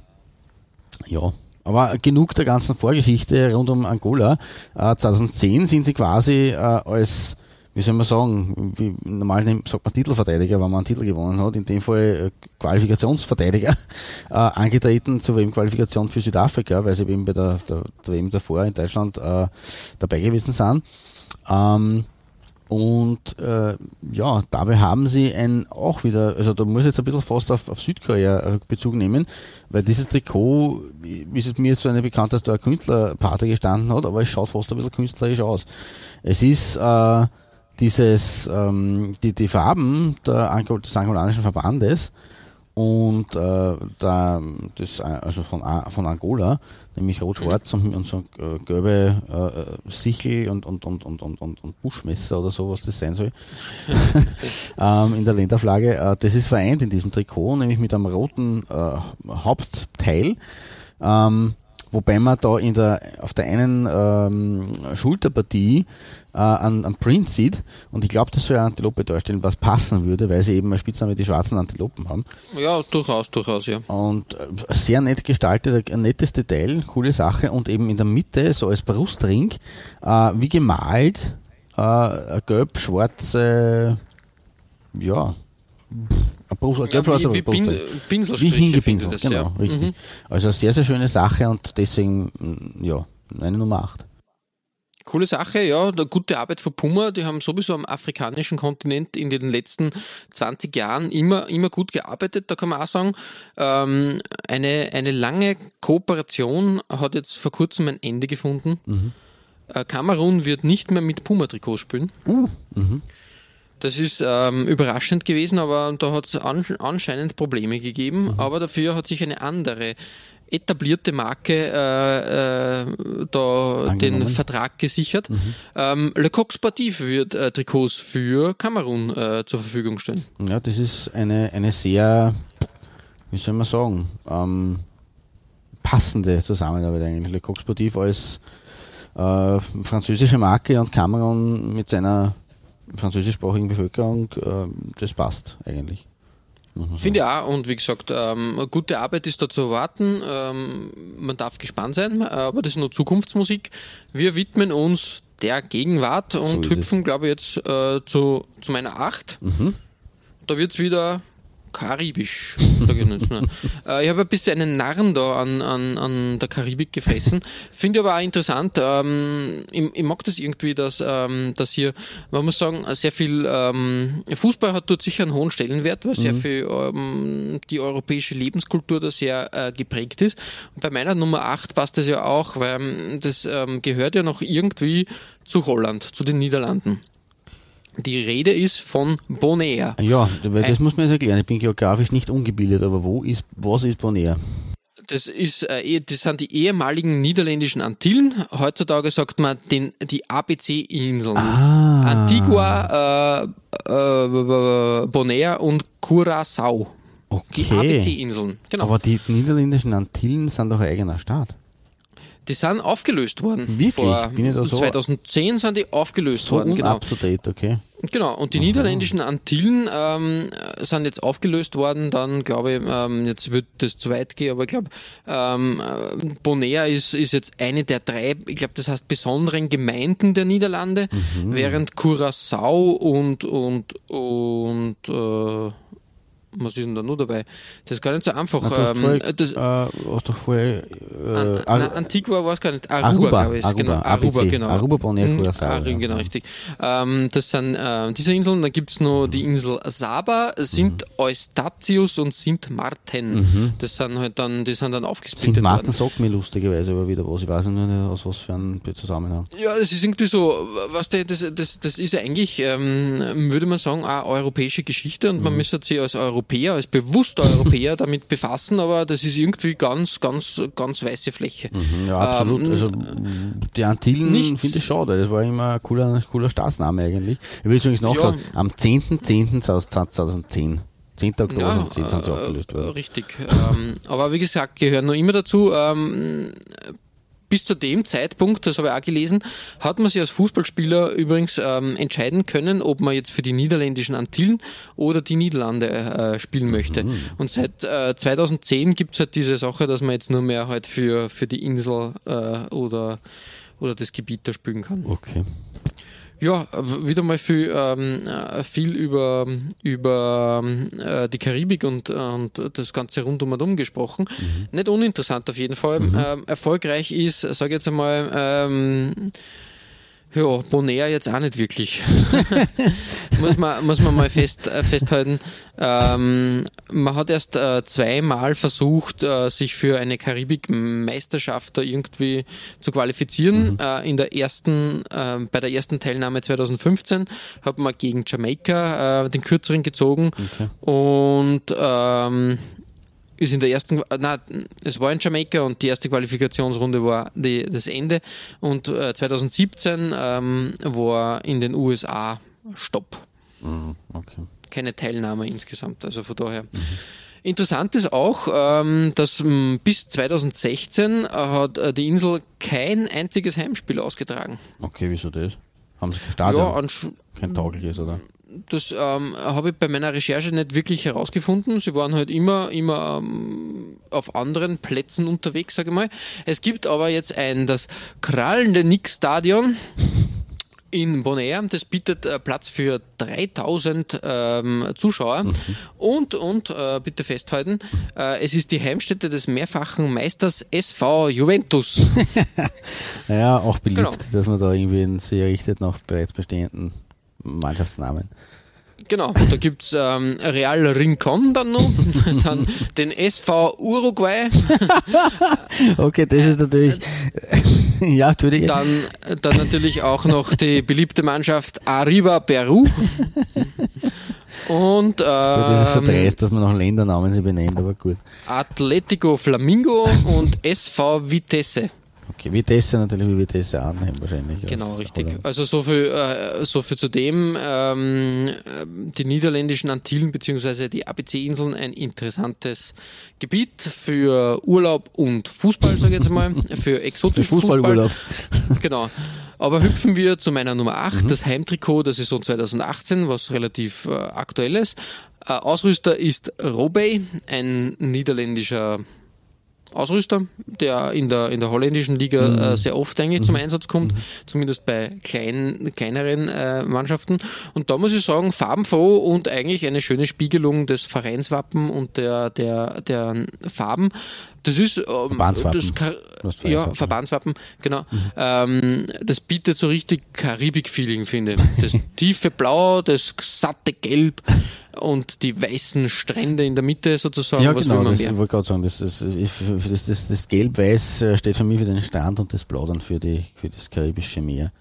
ja, aber genug der ganzen Vorgeschichte rund um Angola. Äh, 2010 sind sie quasi äh, als, wie soll man sagen, wie normal sagt man Titelverteidiger, wenn man einen Titel gewonnen hat, in dem Fall äh, Qualifikationsverteidiger, [LAUGHS] äh, angetreten zur WM-Qualifikation für Südafrika, weil sie eben bei der, der, der WM davor in Deutschland äh, dabei gewesen sind. Ähm, und äh, ja, dabei haben sie ein auch wieder, also da muss ich jetzt ein bisschen fast auf, auf Südkorea Bezug nehmen, weil dieses Trikot ist es mir jetzt so eine bekannt, dass da ein Künstlerpartner gestanden hat, aber es schaut fast ein bisschen künstlerisch aus. Es ist äh, dieses, ähm, die, die Farben der, des angolanischen Verbandes und äh, da, das, also von, von Angola, nämlich rot-schwarz und, und so äh, gelbe äh, Sichel und, und, und, und, und, und, und Buschmesser oder so, was das sein soll, [LAUGHS] [LAUGHS] ähm, in der Länderflagge. Äh, das ist vereint in diesem Trikot, nämlich mit einem roten äh, Hauptteil. Ähm, wobei man da in der, auf der einen ähm, Schulterpartie äh, einen, einen Print sieht und ich glaube, das soll eine Antilope darstellen, was passen würde, weil sie eben als Spitzname die schwarzen Antilopen haben. Ja, durchaus, durchaus, ja. Und äh, sehr nett gestaltet, ein nettes Detail, coole Sache und eben in der Mitte, so als Brustring, äh, wie gemalt, äh, gelb-schwarze, ja, Brust, eine ja gelb-schwarze wie, wie Pin, Brustring. Wie hingepinselt, genau, ja. richtig. Mhm. Also sehr, sehr schöne Sache und deswegen, mm, ja, eine Nummer 8. Coole Sache, ja, eine gute Arbeit von Puma. Die haben sowieso am afrikanischen Kontinent in den letzten 20 Jahren immer, immer gut gearbeitet. Da kann man auch sagen, ähm, eine, eine lange Kooperation hat jetzt vor kurzem ein Ende gefunden. Äh, Kamerun wird nicht mehr mit Puma-Trikot spielen. Das ist ähm, überraschend gewesen, aber da hat es an, anscheinend Probleme gegeben. Aber dafür hat sich eine andere etablierte Marke äh, äh, da den Angenommen. Vertrag gesichert. Ähm, Le Coq Sportif wird äh, Trikots für Kamerun äh, zur Verfügung stellen. Ja, das ist eine, eine sehr, wie soll man sagen, ähm, passende Zusammenarbeit eigentlich. Le Coq Sportif als äh, französische Marke und Kamerun mit seiner französischsprachigen Bevölkerung, äh, das passt eigentlich. Finde ich auch. Und wie gesagt, ähm, gute Arbeit ist da zu erwarten. Ähm, man darf gespannt sein, aber das ist nur Zukunftsmusik. Wir widmen uns der Gegenwart und ist hüpfen, glaube ich, jetzt äh, zu, zu meiner Acht. Da wird's wieder karibisch. [LAUGHS] äh, ich habe ein bisschen einen Narren da an, an, an der Karibik gefressen. Finde aber auch interessant. Ähm, ich, ich mag das irgendwie, dass, ähm, dass hier, man muss sagen, sehr viel ähm, Fußball hat dort sicher einen hohen Stellenwert, weil sehr viel ähm, die europäische Lebenskultur da sehr äh, geprägt ist. Und bei meiner Nummer 8 passt das ja auch, weil ähm, das ähm, gehört ja noch irgendwie zu Holland, zu den Niederlanden. Die Rede ist von Bonaire. Ja, weil das muss man jetzt erklären. Ich bin geografisch nicht ungebildet, aber wo ist, was ist Bonaire? Das ist, äh, eh- das sind die ehemaligen niederländischen Antillen. Heutzutage sagt man den, die ABC-Inseln. Ah. Antigua, äh, äh, Bonaire und Curaçao. Die Okay. ABC-Inseln. Genau. Aber die niederländischen Antillen sind doch ein eigener Staat. Die sind aufgelöst worden. Wirklich? Vor Bin ich da so- 2010 sind die aufgelöst So worden. Genau. up to date, okay. Genau, und die niederländischen Antillen ähm, sind jetzt aufgelöst worden, dann glaube ich, ähm, jetzt wird das zu weit gehen, aber ich glaube, ähm, äh, Bonaire ist, ist jetzt eine der drei, ich glaube, das heißt besonderen Gemeinden der Niederlande, während Curaçao und, und, und, äh, was ist denn da nur dabei? Das ist gar nicht so einfach. Na, du ähm, das, äh, hast doch vorher, äh, An, na, Antigua war es gar nicht. Aruba, Aruba, glaube ich. Aruba, genau. Aruba, ABC. genau. Aruba, Bonaire, Mhm, Curaçao, Aruba, genau, richtig. Ähm, das sind äh, diese Inseln. Dann gibt's noch die Insel Saba, Sint Mhm. Eustatius und Sint Martin. Das sind halt dann, die sind dann Sint aufgesplittet Martin worden. sagt mir lustigerweise aber wieder was. Ich weiß nicht, aus was für einem Zusammenhang. Ja, das ist irgendwie so, was der, das, das, das ist ja eigentlich, ähm, würde man sagen, eine europäische Geschichte und man Mhm. müsste sich als Europäer, als bewusster Europäer [LAUGHS] damit befassen, aber das ist irgendwie ganz, ganz, ganz weiße Fläche. Ja, absolut. Ähm, also die Antillen nichts- finde ich schade. Das war immer ein cooler, cooler Staatsname eigentlich. Ich will übrigens nachschauen. Am 10.10.2010. 10. Oktober Ja, 2010 sind sie äh, aufgelöst worden. Richtig. ähm, aber wie gesagt, gehören noch immer dazu. Ähm, bis zu dem Zeitpunkt, das habe ich auch gelesen, hat man sich als Fußballspieler übrigens ähm, entscheiden können, ob man jetzt für die niederländischen Antillen oder die Niederlande äh, spielen möchte. Und seit äh, 2010 gibt es halt diese Sache, dass man jetzt nur mehr halt für, für die Insel äh, oder, oder das Gebiet da spielen kann. Okay. Ja, wieder mal viel, ähm, äh, viel über, über äh, die Karibik und, und das Ganze rund um und um gesprochen. Nicht uninteressant auf jeden Fall. Ähm, erfolgreich ist, sage jetzt einmal, ähm, Ja, Bonaire jetzt auch nicht wirklich. [LAUGHS] muss, man, muss man mal fest, äh, festhalten. Ähm, man hat erst äh, zweimal versucht, äh, sich für eine Karibik-Meisterschaft da irgendwie zu qualifizieren. Mhm. Äh, in der ersten, äh, bei der ersten Teilnahme 2015 hat man gegen Jamaika äh, den kürzeren gezogen okay. und ähm, ist in der ersten, na, es war in Jamaika und die erste Qualifikationsrunde war die, das Ende und äh, 2017 ähm, war in den USA Stopp. Mhm, okay. Keine Teilnahme insgesamt, also von daher. Mhm. Interessant ist auch, ähm, dass m, bis 2016 hat äh, die Insel kein einziges Heimspiel ausgetragen. Okay, wieso das? Haben sie kein Stadion? Ja, kein taugliches, oder? Das ähm, habe ich bei meiner Recherche nicht wirklich herausgefunden. Sie waren halt immer, immer ähm, auf anderen Plätzen unterwegs, sage ich mal. Es gibt aber jetzt ein, das krallende Nick-Stadion in Bonaire. Das bietet äh, Platz für 3000 ähm, Zuschauer. Mhm. Und, und äh, bitte festhalten, äh, es ist die Heimstätte des mehrfachen Meisters SV Juventus. [LAUGHS] ja, auch beliebt, genau. dass man da irgendwie sehr richtet nach bereits bestehenden Mannschaftsnamen. Genau, da gibt's ähm, Real Rincon dann noch, [LAUGHS] dann den SV Uruguay. [LAUGHS] okay, das ist natürlich. [LAUGHS] ja, Entschuldige. Dann, dann natürlich auch noch die beliebte Mannschaft Arriba Peru. Und ähm, das ist schon ähm, dreist, dass man noch Ländernamen sie benennt, aber gut. Atletico Flamingo und SV Vitesse. Okay, Vitesse natürlich wie Vitesse annehmen wahrscheinlich. Genau, richtig. Holland. Also so viel, äh, so viel zu dem. Ähm, die niederländischen Antillen bzw. die ABC-Inseln ein interessantes Gebiet für Urlaub und Fußball, sage ich jetzt mal, [LAUGHS] für exotischen Fußballurlaub. Fußball. [LAUGHS] Genau. Aber hüpfen wir zu meiner Nummer 8, mhm. das Heimtrikot der Saison 2018, was relativ äh, aktuell ist. Äh, Ausrüster ist Robey, ein niederländischer Ausrüster, der in der, in der holländischen Liga mhm. äh, sehr oft eigentlich mhm. zum Einsatz kommt, mhm. zumindest bei kleinen, kleineren äh, Mannschaften. Und da muss ich sagen, farbenfroh und eigentlich eine schöne Spiegelung des Vereinswappen und der, der, der Farben. Das ist ähm, Verbandswappen. Das ja, Verbandswappen, genau. Mhm. Ähm, das bietet so richtig Karibik-Feeling, finde ich. Das [LAUGHS] tiefe Blau, das satte Gelb und die weißen Strände in der Mitte sozusagen. Ja, genau, das mehr? wollte gerade sagen. Das, das, das, das, das Gelb-Weiß äh, steht für mich für den Strand und das Blau dann für, die, für das karibische Meer.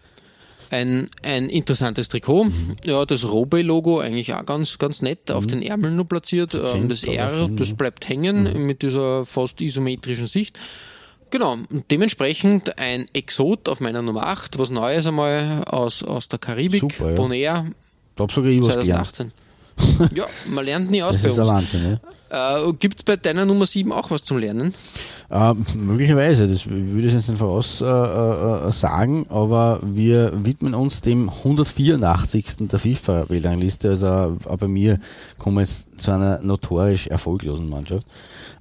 Ein, ein interessantes Trikot. Mhm. Ja, das Robe-Logo eigentlich auch ganz, ganz nett auf mhm. den Ärmeln nur platziert. Ähm, das R, das bleibt hängen mhm. mit dieser fast isometrischen Sicht. Genau, dementsprechend ein Exot auf meiner Nummer 8, was Neues einmal aus, aus der Karibik, Super, ja. Bonaire. Ich glaube sogar ich 2018. [LAUGHS] ja, man lernt nie aus das bei ist uns. Ein Wahnsinn, ja. Äh, Gibt es bei deiner Nummer 7 auch was zum Lernen? Äh, möglicherweise, das würde ich jetzt nicht voraus äh, äh, sagen, aber wir widmen uns dem 184. der FIFA-Weltrangliste. Also auch bei mir kommen wir jetzt zu einer notorisch erfolglosen Mannschaft.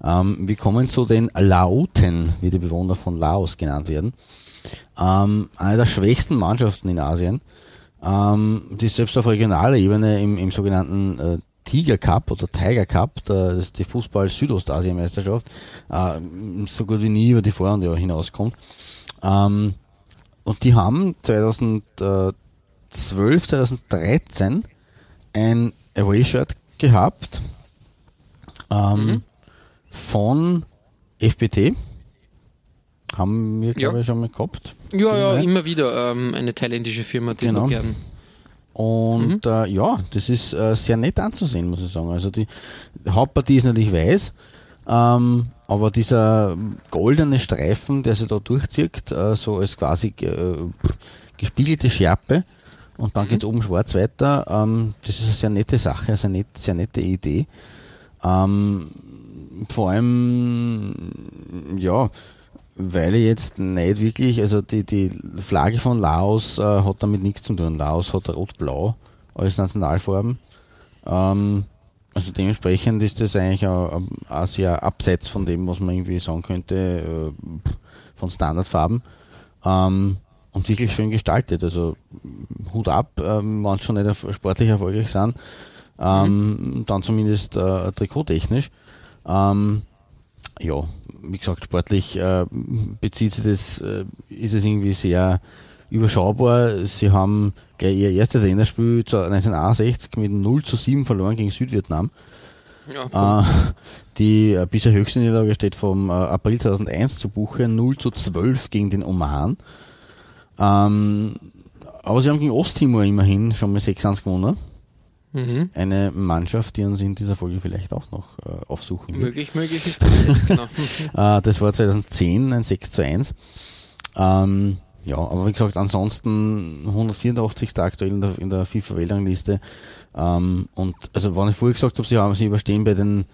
Ähm, wir kommen zu den Laoten, wie die Bewohner von Laos genannt werden. Ähm, eine der schwächsten Mannschaften in Asien ähm, die selbst auf regionaler Ebene im, im sogenannten äh, Tiger Cup oder Tiger Cup, das ist die Fußball-Südostasien-Meisterschaft, äh, so gut wie nie über die Vorrunde hinauskommt. Ähm, und die haben 2012, 2013 ein Away-Shirt gehabt ähm, mhm. von FBT. Haben wir, glaube ja. ich, schon mal gehabt. Ja, ja, immer wieder ähm, eine thailändische Firma, die genau. gern. Und mhm. äh, ja, das ist äh, sehr nett anzusehen, muss ich sagen. Also die Hauptpartie ist natürlich weiß, ähm, aber dieser goldene Streifen, der sich da durchzieht, äh, so als quasi äh, gespiegelte Schärpe und dann mhm. geht es oben schwarz weiter, ähm, das ist eine sehr nette Sache, also eine net, sehr nette Idee. Ähm, vor allem, ja, weil jetzt nicht wirklich, also die, die Flagge von Laos äh, hat damit nichts zu tun. Laos hat rot-blau als Nationalfarben. Ähm, also dementsprechend ist das eigentlich auch, auch sehr abseits von dem, was man irgendwie sagen könnte, äh, von Standardfarben. Ähm, und wirklich schön gestaltet. Also Hut ab, ähm, wenn schon nicht sportlich erfolgreich sind, ähm, mhm. dann zumindest äh, trikottechnisch. Ähm, ja, wie gesagt, sportlich äh, bezieht sich das, äh, ist es irgendwie sehr überschaubar. Sie haben gleich ihr erstes Länderspiel 1961 mit 0 zu 7 verloren gegen Südvietnam. Ja, Äh, die äh, bisher höchste Niederlage steht vom äh, April 2001 zu Buche 0 zu 12 gegen den Oman. Ähm, aber sie haben gegen Osttimor immerhin schon mal 6-1 gewonnen. Mhm. Eine Mannschaft, die uns in dieser Folge vielleicht auch noch äh, aufsuchen wird. möglich, möglich ist das, genau. [LAUGHS] Äh, das war 2010 ein 6 zu 1. Ähm, ja, aber wie gesagt, ansonsten 184. aktuell in der, in der FIFA-Weltrangliste. Ähm, und also, wenn ich vorher gesagt habe, sie haben sie überstehen bei den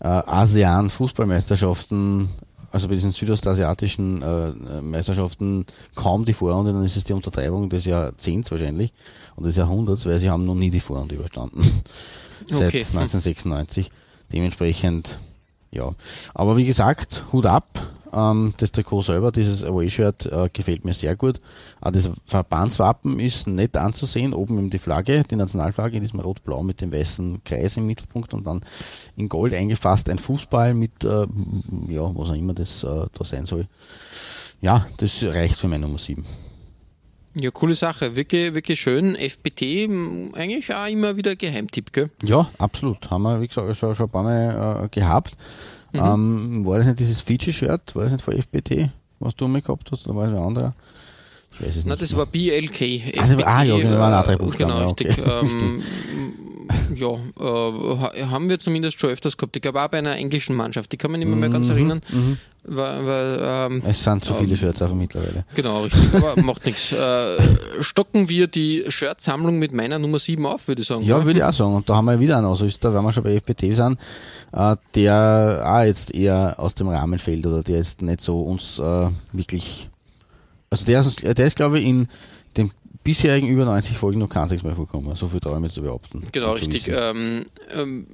äh, ASEAN-Fußballmeisterschaften, also bei diesen südostasiatischen äh, Meisterschaften kaum die Vorrunde, dann ist es die Untertreibung des Jahrzehnts wahrscheinlich und des Jahrhunderts, weil sie haben noch nie die Vorrunde überstanden. [LAUGHS] Seit Okay. 1996. Dementsprechend, ja. Aber wie gesagt, Hut ab. Ähm, das Trikot selber, dieses Away-Shirt, äh, gefällt mir sehr gut. Auch das Verbandswappen ist nett anzusehen. Oben eben die Flagge, die Nationalflagge in diesem Rot-Blau mit dem weißen Kreis im Mittelpunkt und dann in Gold eingefasst ein Fußball mit, äh, ja, was auch immer das äh, da sein soll. Ja, das reicht für meine Nummer 7. Ja, coole Sache. Wirklich, wirklich schön. FBT, m, eigentlich auch immer wieder Geheimtipp, gell? Ja, absolut. Haben wir, wie gesagt, schon, schon ein paar Mal äh, gehabt. Mhm. Ähm, war das nicht dieses Fiji-Shirt? War das nicht von FBT, was du mir gehabt hast? Oder war es ein anderer? Ich weiß es nicht. das mehr. war BLK. Ah, das war- ah, ja, FBT, genau, waren auch drei äh, Buchstaben, Genau, ja, richtig. okay. [LAUGHS] Ähm, ja, äh, ha- haben wir zumindest schon öfters gehabt. Ich glaube auch bei einer englischen Mannschaft. Die kann man nicht mehr, mehr ganz erinnern. Weil, weil, ähm, Mhm, Es sind zu viele Shirts einfach mittlerweile. Genau, richtig, aber [LAUGHS] macht nichts. Äh, stocken wir die Shirt-Sammlung mit meiner Nummer 7 auf, würde ich sagen. Ja, würde ich auch sagen. Und da haben wir wieder einen Ausrüster, wenn wir schon bei FBT sind, äh, der auch jetzt eher aus dem Rahmen fällt oder der jetzt nicht so uns äh, wirklich. Also der ist, der ist glaube ich, in den bisherigen über 90 Folgen noch kein einziges Mal vorgekommen. So viel traue ich mir zu behaupten. Genau, richtig. Ähm, ähm,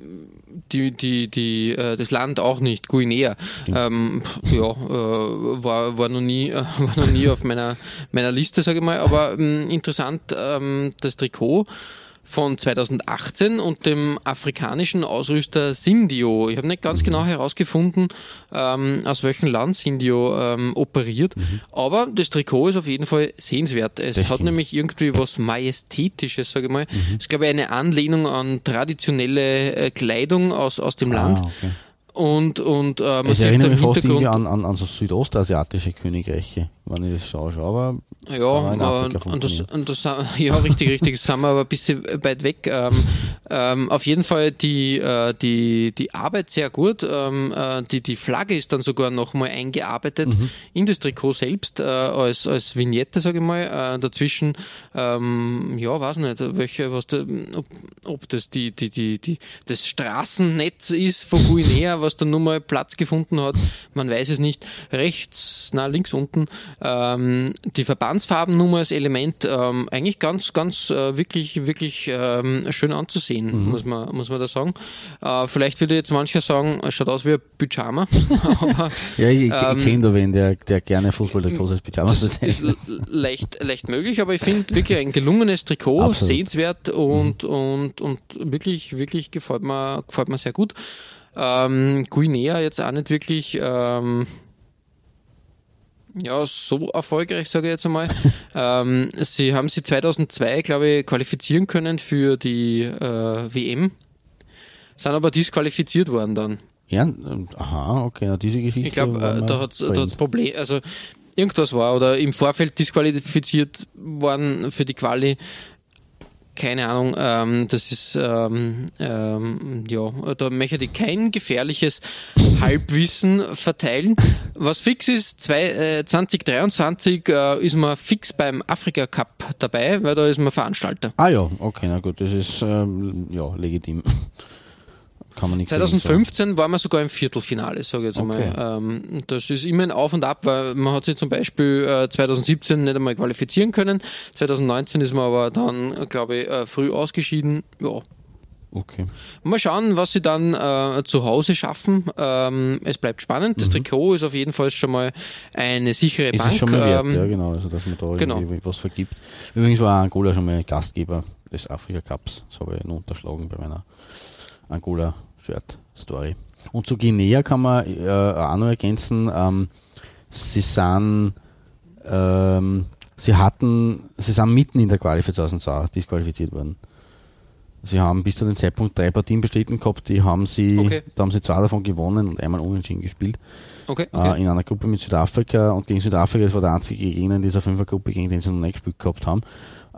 die, die, die, äh, das Land auch nicht, Guinea. Ähm, ja, äh, war, war noch nie, äh, [LAUGHS] war noch nie auf meiner, meiner Liste, sage ich mal. Aber ähm, interessant, ähm, das Trikot von 2018 und dem afrikanischen Ausrüster Sindio. Ich habe nicht ganz genau herausgefunden, ähm, aus welchem Land Sindio ähm, operiert, aber das Trikot ist auf jeden Fall sehenswert. Es Das hat stimmt. nämlich irgendwie was Majestätisches, sage ich mal. Es ist, glaube ich, eine Anlehnung an traditionelle äh, Kleidung aus, aus dem Land. Ah, okay. Und, und äh, man Es sieht erinnert mich fast irgendwie Hintergrund. an, an, an so südostasiatische Königreiche, wenn ich das so anschaue. Aber Ja, Aber und, das, und das, ja, richtig, richtig, das sind wir aber ein bisschen weit weg. Ähm, ähm, auf jeden Fall die, äh, die, die Arbeit sehr gut. Ähm, äh, die, die Flagge ist dann sogar nochmal eingearbeitet Mhm. in das Trikot selbst, äh, als, als Vignette, sage ich mal. Äh, dazwischen, ähm, ja, weiß nicht, welche, was da, ob, ob das die, die, die, die, das Straßennetz ist von Guinea, was dann nochmal Platz gefunden hat. Man weiß es nicht. Rechts, na, links unten, ähm, die Verbandsfarbennummer als Element, ähm, eigentlich ganz, ganz äh, wirklich, wirklich ähm, schön anzusehen, muss man, muss man da sagen. Äh, vielleicht würde jetzt mancher sagen, es schaut aus wie ein Pyjama, [LAUGHS] aber ja, ich, Ähm, ich kenne da wen, der, der gerne Fußball-Trikots als Pyjamas ist bezeichnet. l- leicht, leicht möglich, aber ich finde wirklich ein gelungenes Trikot, Absolut. sehenswert und, und, und wirklich, wirklich gefällt mir, gefällt mir sehr gut. Ähm, Guinea jetzt auch nicht wirklich, ähm, ja, so erfolgreich, sage ich jetzt einmal. [LAUGHS] ähm, sie haben sie 2002, glaube ich, qualifizieren können für die äh, WM, sind aber disqualifiziert worden dann. Ja, ähm, aha, okay, na, diese Geschichte. Ich glaube, äh, da hat es. Problem, also irgendwas war oder im Vorfeld disqualifiziert worden für die Quali. Keine Ahnung, ähm, das ist, ähm, ähm, ja, da möchte ich kein gefährliches Halbwissen verteilen. Was fix ist, zwei, äh, 2023 äh, ist man fix beim Afrika Cup dabei, weil da ist man Veranstalter. Ah ja, okay, na gut, das ist ähm, ja legitim. Kann man nichts dagegen sagen. 2015 waren wir sogar im Viertelfinale, sage ich jetzt Okay. einmal. Ähm, das ist immer ein Auf und Ab, weil man hat sich zum Beispiel äh, 2017 nicht einmal qualifizieren können. 2019 ist man aber dann, glaube ich, äh, früh ausgeschieden. Ja. Okay. Mal schauen, was sie dann äh, zu Hause schaffen. Ähm, es bleibt spannend. Das Trikot ist auf jeden Fall schon mal eine sichere Mhm. Ist Bank. es schon mal wert, ähm, ja genau, also dass man da genau. irgendwie was vergibt. Übrigens war Angola schon mal Gastgeber des Afrika Cups. Das habe ich nur unterschlagen bei meiner Angola-Shirt-Story. Und zu Guinea kann man äh, auch noch ergänzen, ähm, sie sind ähm, sie hatten, sie sind mitten in der Quali für 2002 disqualifiziert worden. Sie haben bis zu dem Zeitpunkt drei Partien bestritten gehabt, die haben sie, Okay. da haben sie zwei davon gewonnen und einmal unentschieden gespielt. Okay, Äh, okay. in einer Gruppe mit Südafrika und gegen Südafrika, das war der einzige Gegner in dieser Fünfergruppe, gegen den sie noch nicht gespielt gehabt haben.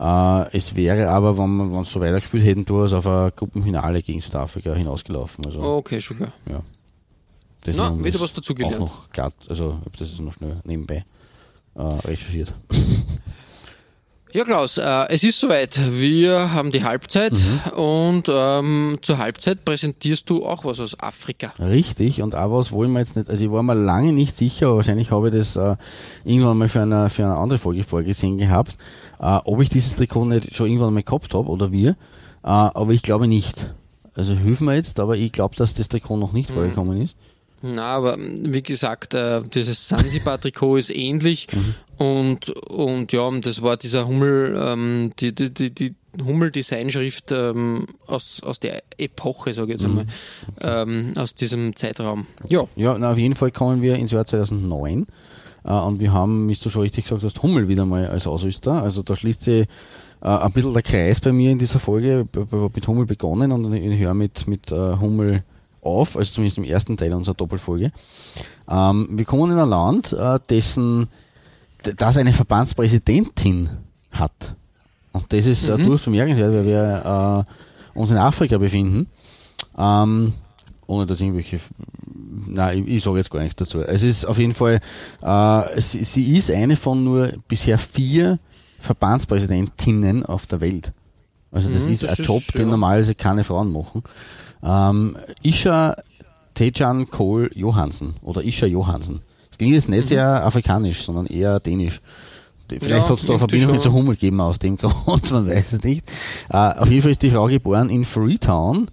Äh, es wäre aber, wenn wir sie so weitergespielt hätten, durchaus auf ein Gruppenfinale gegen Südafrika hinausgelaufen. Also, Okay, schon klar. das Na, wieder was dazugelernt. Auch noch glatt, also das ist noch schnell nebenbei äh, recherchiert. [LAUGHS] Ja, Klaus, äh, es ist soweit. Wir haben die Halbzeit Mhm. und ähm, zur Halbzeit präsentierst du auch was aus Afrika. Richtig, und auch was wollen wir jetzt nicht, also ich war mir lange nicht sicher, aber wahrscheinlich habe ich das äh, irgendwann mal für eine, für eine andere Folge vorgesehen gehabt, äh, ob ich dieses Trikot nicht schon irgendwann mal gehabt habe oder wir, äh, aber ich glaube nicht. Also hilf mir jetzt, aber ich glaube, dass das Trikot noch nicht vorgekommen ist. Na, aber wie gesagt, äh, dieses Sansibar-Trikot ist ähnlich Mhm. und, und ja, das war dieser Hummel, ähm, die, die, die, die Hummel-Design-Schrift ähm, aus, aus der Epoche, sage ich Mhm. jetzt einmal, ähm, aus diesem Zeitraum. Ja, Ja, na, auf jeden Fall kommen wir ins Jahr 2009 äh, und wir haben, wie du schon richtig gesagt hast, Hummel wieder mal als Ausrüster. Also da schließt sich äh, ein bisschen der Kreis bei mir in dieser Folge. Ich habe mit Hummel begonnen und ich höre mit, mit äh, Hummel auf, also zumindest im ersten Teil unserer Doppelfolge. Ähm, wir kommen in ein Land, äh, dessen, das eine Verbandspräsidentin hat. Und das ist äh, durchaus bemerkenswert, weil wir äh, uns in Afrika befinden. Ähm, ohne dass irgendwelche Nein, ich, ich sage jetzt gar nichts dazu. Es ist auf jeden Fall, äh, sie, sie ist eine von nur bisher vier Verbandspräsidentinnen auf der Welt. Also das Mhm, ist das ein ist, Job, den ja. normalerweise keine Frauen machen. Ähm, Isha Tejan Kohl Johansen oder Isha Johansen. Das klingt jetzt nicht sehr afrikanisch, sondern eher dänisch. Vielleicht Mhm. Ja, hat es da eine Verbindung mit der Hummel gegeben aus dem [LAUGHS] Grund, man weiß es nicht. Äh, auf jeden Fall ist die Frau geboren in Freetown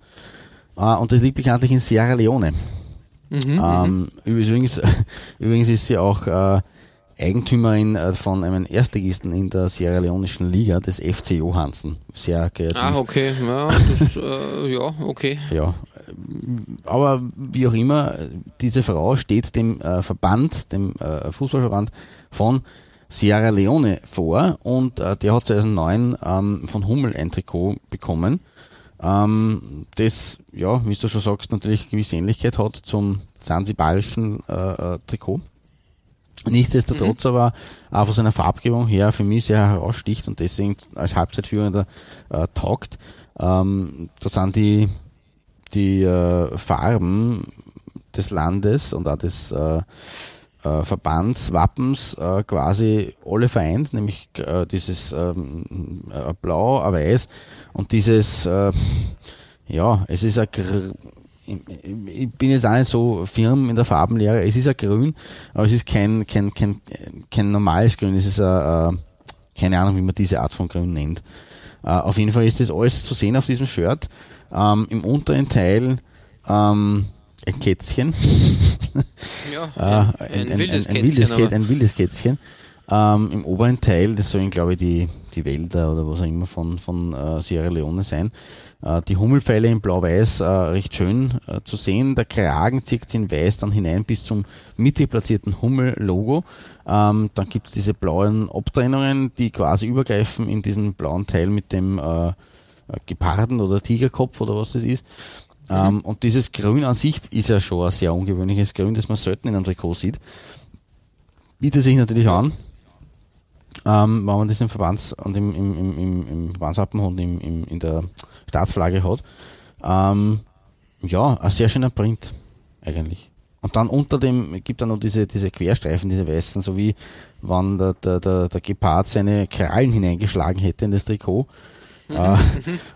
und das liegt bekanntlich in Sierra Leone. Mhm, Ähm, übrigens, [LAUGHS] übrigens ist sie auch äh, Eigentümerin äh, von einem Erstligisten in der Sierra Leonischen Liga, des FC Johansen. Sehr kreativ. Ah, okay, ja, das, äh, ja, okay. Ja, aber wie auch immer, diese Frau steht dem äh, Verband, dem äh, Fußballverband von Sierra Leone vor und der hat 2009 ähm, von Hummel ein Trikot bekommen, ähm, das, ja, wie du schon sagst, natürlich eine gewisse Ähnlichkeit hat zum zanzibarischen äh, äh, Trikot. Nichtsdestotrotz aber auch von seiner Farbgebung her für mich sehr heraussticht und deswegen als Halbzeitführender äh, taugt. Ähm, da sind die, die äh, Farben des Landes und auch des äh, äh, Verbandswappens äh, quasi alle vereint, nämlich äh, dieses ähm, äh, Blau, ein Weiß und dieses, äh, ja, es ist ein Gr ich bin jetzt auch nicht so firm in der Farbenlehre, es ist ein Grün, aber es ist kein, kein, kein, kein normales Grün, es ist ein, äh, keine Ahnung, wie man diese Art von Grün nennt. Äh, auf jeden Fall ist das alles zu sehen auf diesem Shirt. Ähm, Im unteren Teil ähm, ein Kätzchen. [LAUGHS] Ja, [LAUGHS] Ah, ein, ein, wildes ein, Kätzchen, wildes, aber- Kä- ein wildes Kätzchen. Ähm, Im oberen Teil, das sollen glaube ich die, die Wälder oder was auch immer von, von äh, Sierra Leone sein. Äh, die Hummelpfeile in blau-weiß äh, recht schön äh, zu sehen. Der Kragen zieht sich in weiß dann hinein bis zum mittig platzierten Hummel-Logo. Ähm, dann gibt es diese blauen Abtrennungen, die quasi übergreifen in diesen blauen Teil mit dem äh, Geparden oder Tigerkopf oder was das ist. Ähm, und dieses Grün an sich ist ja schon ein sehr ungewöhnliches Grün, das man selten in einem Trikot sieht. Bietet sich natürlich an, ähm, wenn man das im Verbands und im, im, im, im, im Verbandswappen und im, im, in der Staatsflagge hat. Ähm, ja, ein sehr schöner Print, eigentlich. Und dann unter dem gibt er noch diese, diese Querstreifen, diese weißen, so wie wenn der, der, der, der Gepard seine Krallen hineingeschlagen hätte in das Trikot. Äh,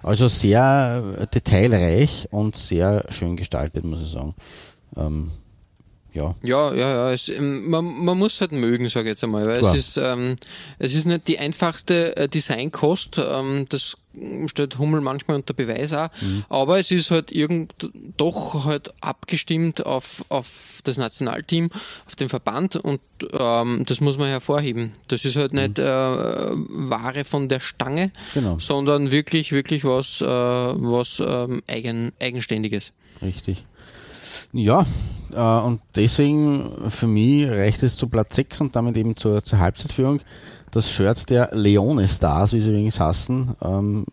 also sehr detailreich und sehr schön gestaltet, muss ich sagen. Ähm, ja, Ja, ja, ja. Es, ähm, man, man muss halt mögen, sage ich jetzt einmal, weil Klar. es ist, ähm, es ist nicht die einfachste äh, Designkost. Ähm, das stellt Hummel manchmal unter Beweis auch. Mhm. Aber es ist halt irgend doch halt abgestimmt auf, auf das Nationalteam, auf den Verband und ähm, das muss man hervorheben. Das ist halt nicht äh, Ware von der Stange, Mhm. Genau. sondern wirklich, wirklich was, äh, was ähm, eigen, eigenständiges. richtig. Ja, äh, und deswegen für mich reicht es zu Platz 6 und damit eben zur, zur Halbzeitführung. Das Shirt der Leone Stars, wie sie übrigens hassen, ähm,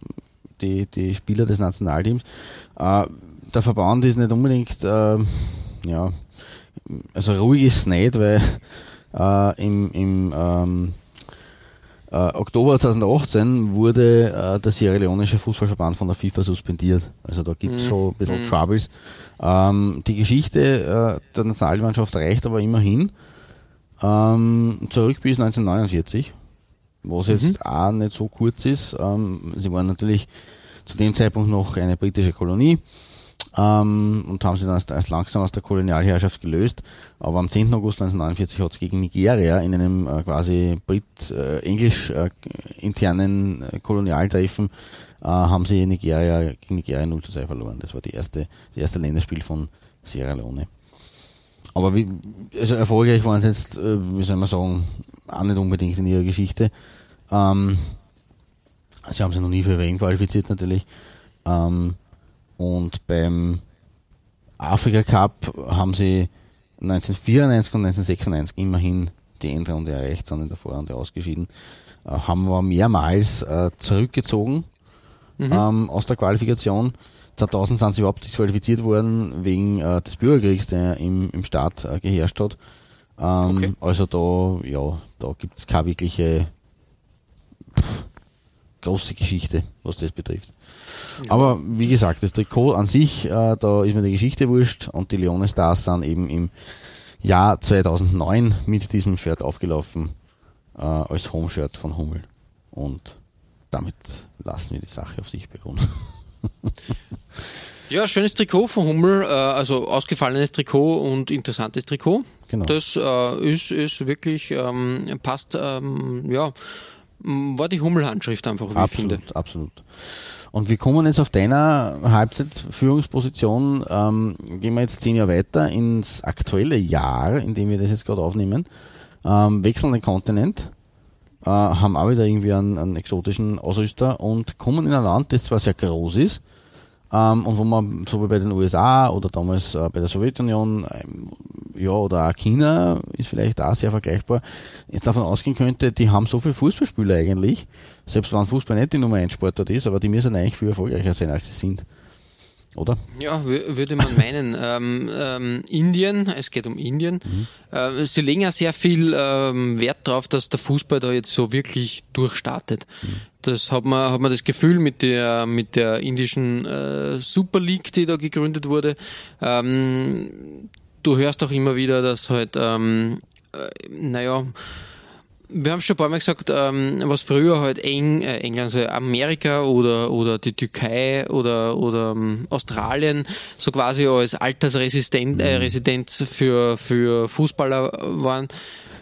die, die Spieler des Nationalteams. Äh, der Verband ist nicht unbedingt, äh, ja, also ruhig ist es nicht, weil äh, im, im ähm, äh, Oktober 2018 wurde äh, der Sierra Leonesische Fußballverband von der FIFA suspendiert. Also da gibt es Mhm. schon ein bisschen Mhm. Troubles. Ähm, die Geschichte äh, der Nationalmannschaft reicht aber immerhin ähm, zurück bis 1949, was jetzt auch nicht so kurz ist. Ähm, sie waren natürlich zu dem Zeitpunkt noch eine britische Kolonie ähm, und haben sich dann erst, erst langsam aus der Kolonialherrschaft gelöst. Aber am 10. August 1949 hat es gegen Nigeria in einem äh, quasi brit-englisch äh, internen äh, Kolonialtreffen äh, haben sie Nigeria gegen Nigeria 0 zu 2 verloren. Das war die erste, das erste Länderspiel von Sierra Leone. Aber wie, also erfolgreich waren sie jetzt, äh, wie soll man sagen, auch nicht unbedingt in ihrer Geschichte. Ähm, sie haben sich noch nie für WM qualifiziert natürlich. Ähm, und beim Afrika Cup haben sie 1994 und 1996 immerhin die Endrunde erreicht, sind in der Vorrunde ausgeschieden. Äh, haben wir mehrmals äh, zurückgezogen ähm, aus der Qualifikation. 2000 sind sie überhaupt disqualifiziert worden wegen äh, des Bürgerkriegs, der im, im Staat äh, geherrscht hat. Ähm, Okay. Also da, ja, da gibt's keine wirkliche pff, große Geschichte, was das betrifft. Aber wie gesagt, das Trikot an sich, äh, da ist mir die Geschichte wurscht und die Leone Stars sind eben im Jahr 2009 mit diesem Shirt aufgelaufen äh, als Home-Shirt von Hummel. Und damit lassen wir die Sache auf sich beruhen. [LAUGHS] Ja, schönes Trikot von Hummel, äh, also ausgefallenes Trikot und interessantes Trikot. Genau. Das äh, ist, ist wirklich, ähm, passt, ähm, ja, war die Hummel-Handschrift einfach, wie ich finde. Absolut, absolut. Und wir kommen jetzt auf deiner Halbzeitführungsposition, ähm, gehen wir jetzt zehn Jahre weiter ins aktuelle Jahr, in dem wir das jetzt gerade aufnehmen, ähm, wechseln den Kontinent, äh, haben auch wieder irgendwie einen, einen exotischen Ausrüster und kommen in ein Land, das zwar sehr groß ist, ähm, und wo man so wie bei den USA oder damals äh, bei der Sowjetunion, ähm, ja, oder auch China ist vielleicht auch sehr vergleichbar, jetzt davon ausgehen könnte, die haben so viele Fußballspieler eigentlich, selbst wenn Fußball nicht die Nummer 1 Sportart ist, aber die müssen eigentlich viel erfolgreicher sein, als sie sind. Oder? Ja, wü- würde man meinen. [LAUGHS] ähm, ähm, Indien, es geht um Indien. Äh, sie legen ja sehr viel ähm, Wert darauf, dass der Fußball da jetzt so wirklich durchstartet. Das hat man, hat man das Gefühl mit der, mit der indischen äh, Super League, die da gegründet wurde. Ähm, du hörst auch immer wieder, dass halt, ähm, äh, naja, wir haben schon ein paar Mal gesagt, ähm, was früher halt Eng, äh, England, also Amerika oder, oder die Türkei oder, oder ähm, Australien so quasi als Altersresidenz äh, Residenz für, für Fußballer waren.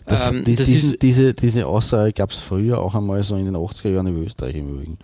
Das, ähm, dies, das diesen, ist, diese, diese Aussage gab es früher auch einmal so in den 80er Jahren in Österreich im Übrigen.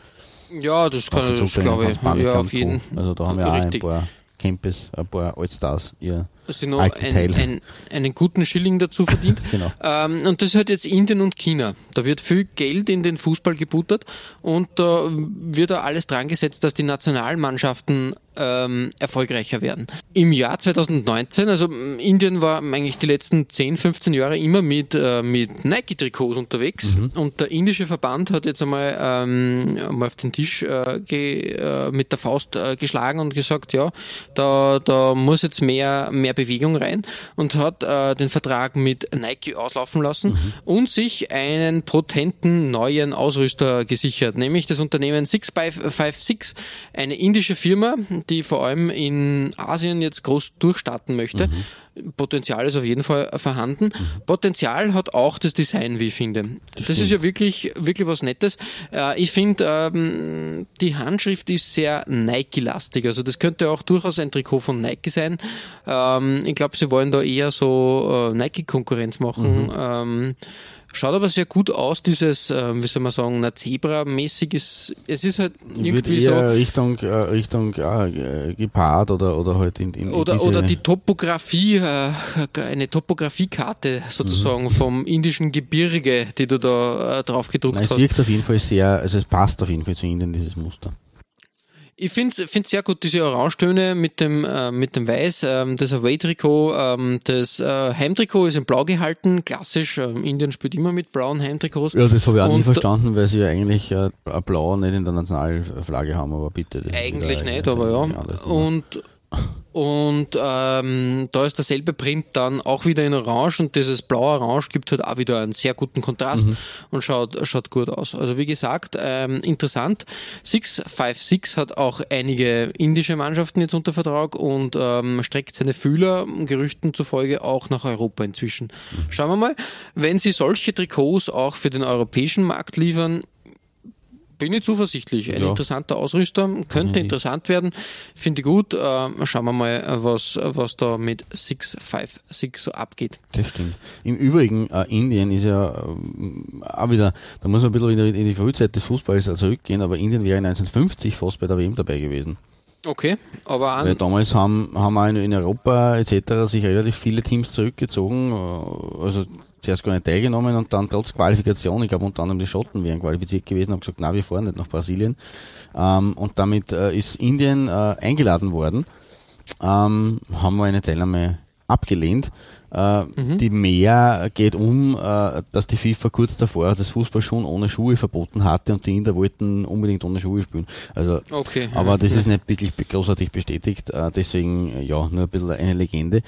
ja, das kann der das glaube ich. Ja, auf jeden Co. Also da haben wir auch ein Richtig. paar Campus, ein paar Allstars. Ja. Sie noch ein, ein, einen guten Schilling dazu verdient. [LAUGHS] Genau. ähm, und das halt jetzt Indien und China. Da wird viel Geld in den Fußball gebuttert und da wird da alles dran gesetzt, dass die Nationalmannschaften ähm, erfolgreicher werden. Im Jahr 2019, also m, Indien war eigentlich die letzten 10, 15 Jahre immer mit, äh, mit Nike-Trikots unterwegs und der indische Verband hat jetzt einmal, ähm, einmal auf den Tisch äh, ge, äh, mit der Faust äh, geschlagen und gesagt, ja, da, da muss jetzt mehr, mehr Bewegung rein und hat äh, den Vertrag mit Nike auslaufen lassen und sich einen potenten neuen Ausrüster gesichert, nämlich das Unternehmen 656, eine indische Firma, die vor allem in Asien jetzt groß durchstarten möchte. Potenzial ist auf jeden Fall vorhanden. Potenzial hat auch das Design, wie ich finde. Das, ist ja wirklich, wirklich was Nettes. Äh, ich finde, ähm, die Handschrift ist sehr Nike-lastig. Also das könnte auch durchaus ein Trikot von Nike sein. Ähm, ich glaube, sie wollen da eher so äh, Nike-Konkurrenz machen. Ähm, Schaut aber sehr gut aus, dieses, äh, wie soll man sagen, na Zebra-mäßig ist, es ist halt irgendwie so, eher Richtung, äh, Richtung äh, Gepard oder, oder halt in, in, in oder, oder die Topografie, äh, [LAUGHS] eine Topografiekarte sozusagen vom indischen Gebirge, die du da äh, drauf gedruckt Nein, es hast. wirkt auf jeden Fall sehr, also es passt auf jeden Fall zu Indien, dieses Muster. Ich finde es sehr gut, diese Orangetöne mit dem, äh, mit dem Weiß. Ähm, das Away-Trikot, ähm, das äh, Heimtrikot ist in Blau gehalten, klassisch. Ähm, Indien spielt immer mit blauen Heimtrikots. Ja, das habe ich auch nie Und- verstanden, weil sie ja eigentlich äh, Blau nicht in der Nationalflagge haben, aber bitte. Eigentlich nicht, aber ja. Und, und ähm, da ist derselbe Print dann auch wieder in Orange und dieses Blau-Orange gibt halt auch wieder einen sehr guten Kontrast Mhm. und schaut, schaut gut aus. Also wie gesagt, ähm, interessant. 656 hat auch einige indische Mannschaften jetzt unter Vertrag und ähm, streckt seine Fühler, Gerüchten zufolge, auch nach Europa inzwischen. Mhm. Schauen wir mal, wenn sie solche Trikots auch für den europäischen Markt liefern, bin ich zuversichtlich. Ein Ja. interessanter Ausrüster, könnte interessant werden. Finde ich gut. Äh, schauen wir mal, was, was da mit 656 so abgeht. Das stimmt. Im Übrigen, äh, Indien ist ja ähm, auch wieder, da muss man ein bisschen wieder in die Frühzeit des Fußballs zurückgehen, aber Indien wäre 1950 fast bei der WM dabei gewesen. Okay, aber Weil damals haben, haben auch in, in Europa etc. sich relativ viele Teams zurückgezogen, äh, also zuerst gar nicht teilgenommen und dann trotz Qualifikation, ich glaube unter anderem die Schotten wären qualifiziert gewesen, haben gesagt, na wir fahren nicht nach Brasilien. Ähm, und damit äh, ist Indien äh, eingeladen worden, ähm, haben wir eine Teilnahme abgelehnt. Äh, Die Mehr geht um, äh, dass die FIFA kurz davor das Fußball schon ohne Schuhe verboten hatte und die Inder wollten unbedingt ohne Schuhe spielen. Also okay. aber das ist nicht wirklich großartig bestätigt, äh, deswegen ja, nur ein bisschen eine Legende.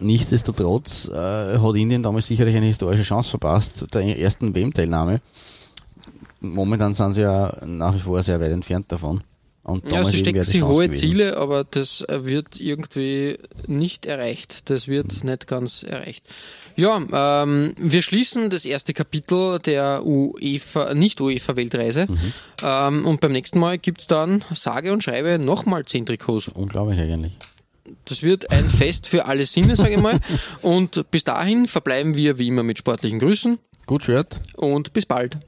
Nichtsdestotrotz hat Indien damals sicherlich eine historische Chance verpasst, der ersten WM-Teilnahme. Momentan sind sie ja nach wie vor sehr weit entfernt davon. Und ja, sie stecken sich hohe gewesen. Ziele, aber das äh, wird irgendwie nicht erreicht. Das wird Mhm. nicht ganz erreicht. Ja, ähm, wir schließen das erste Kapitel der UEFA, nicht UEFA-Weltreise. Mhm. Ähm, und beim nächsten Mal gibt's dann, sage und schreibe, nochmal zehn Trikots. Unglaublich eigentlich. Das wird ein [LAUGHS] Fest für alle Sinne, sage ich mal. [LAUGHS] Und bis dahin verbleiben wir wie immer mit sportlichen Grüßen Gut Shirt. und bis bald.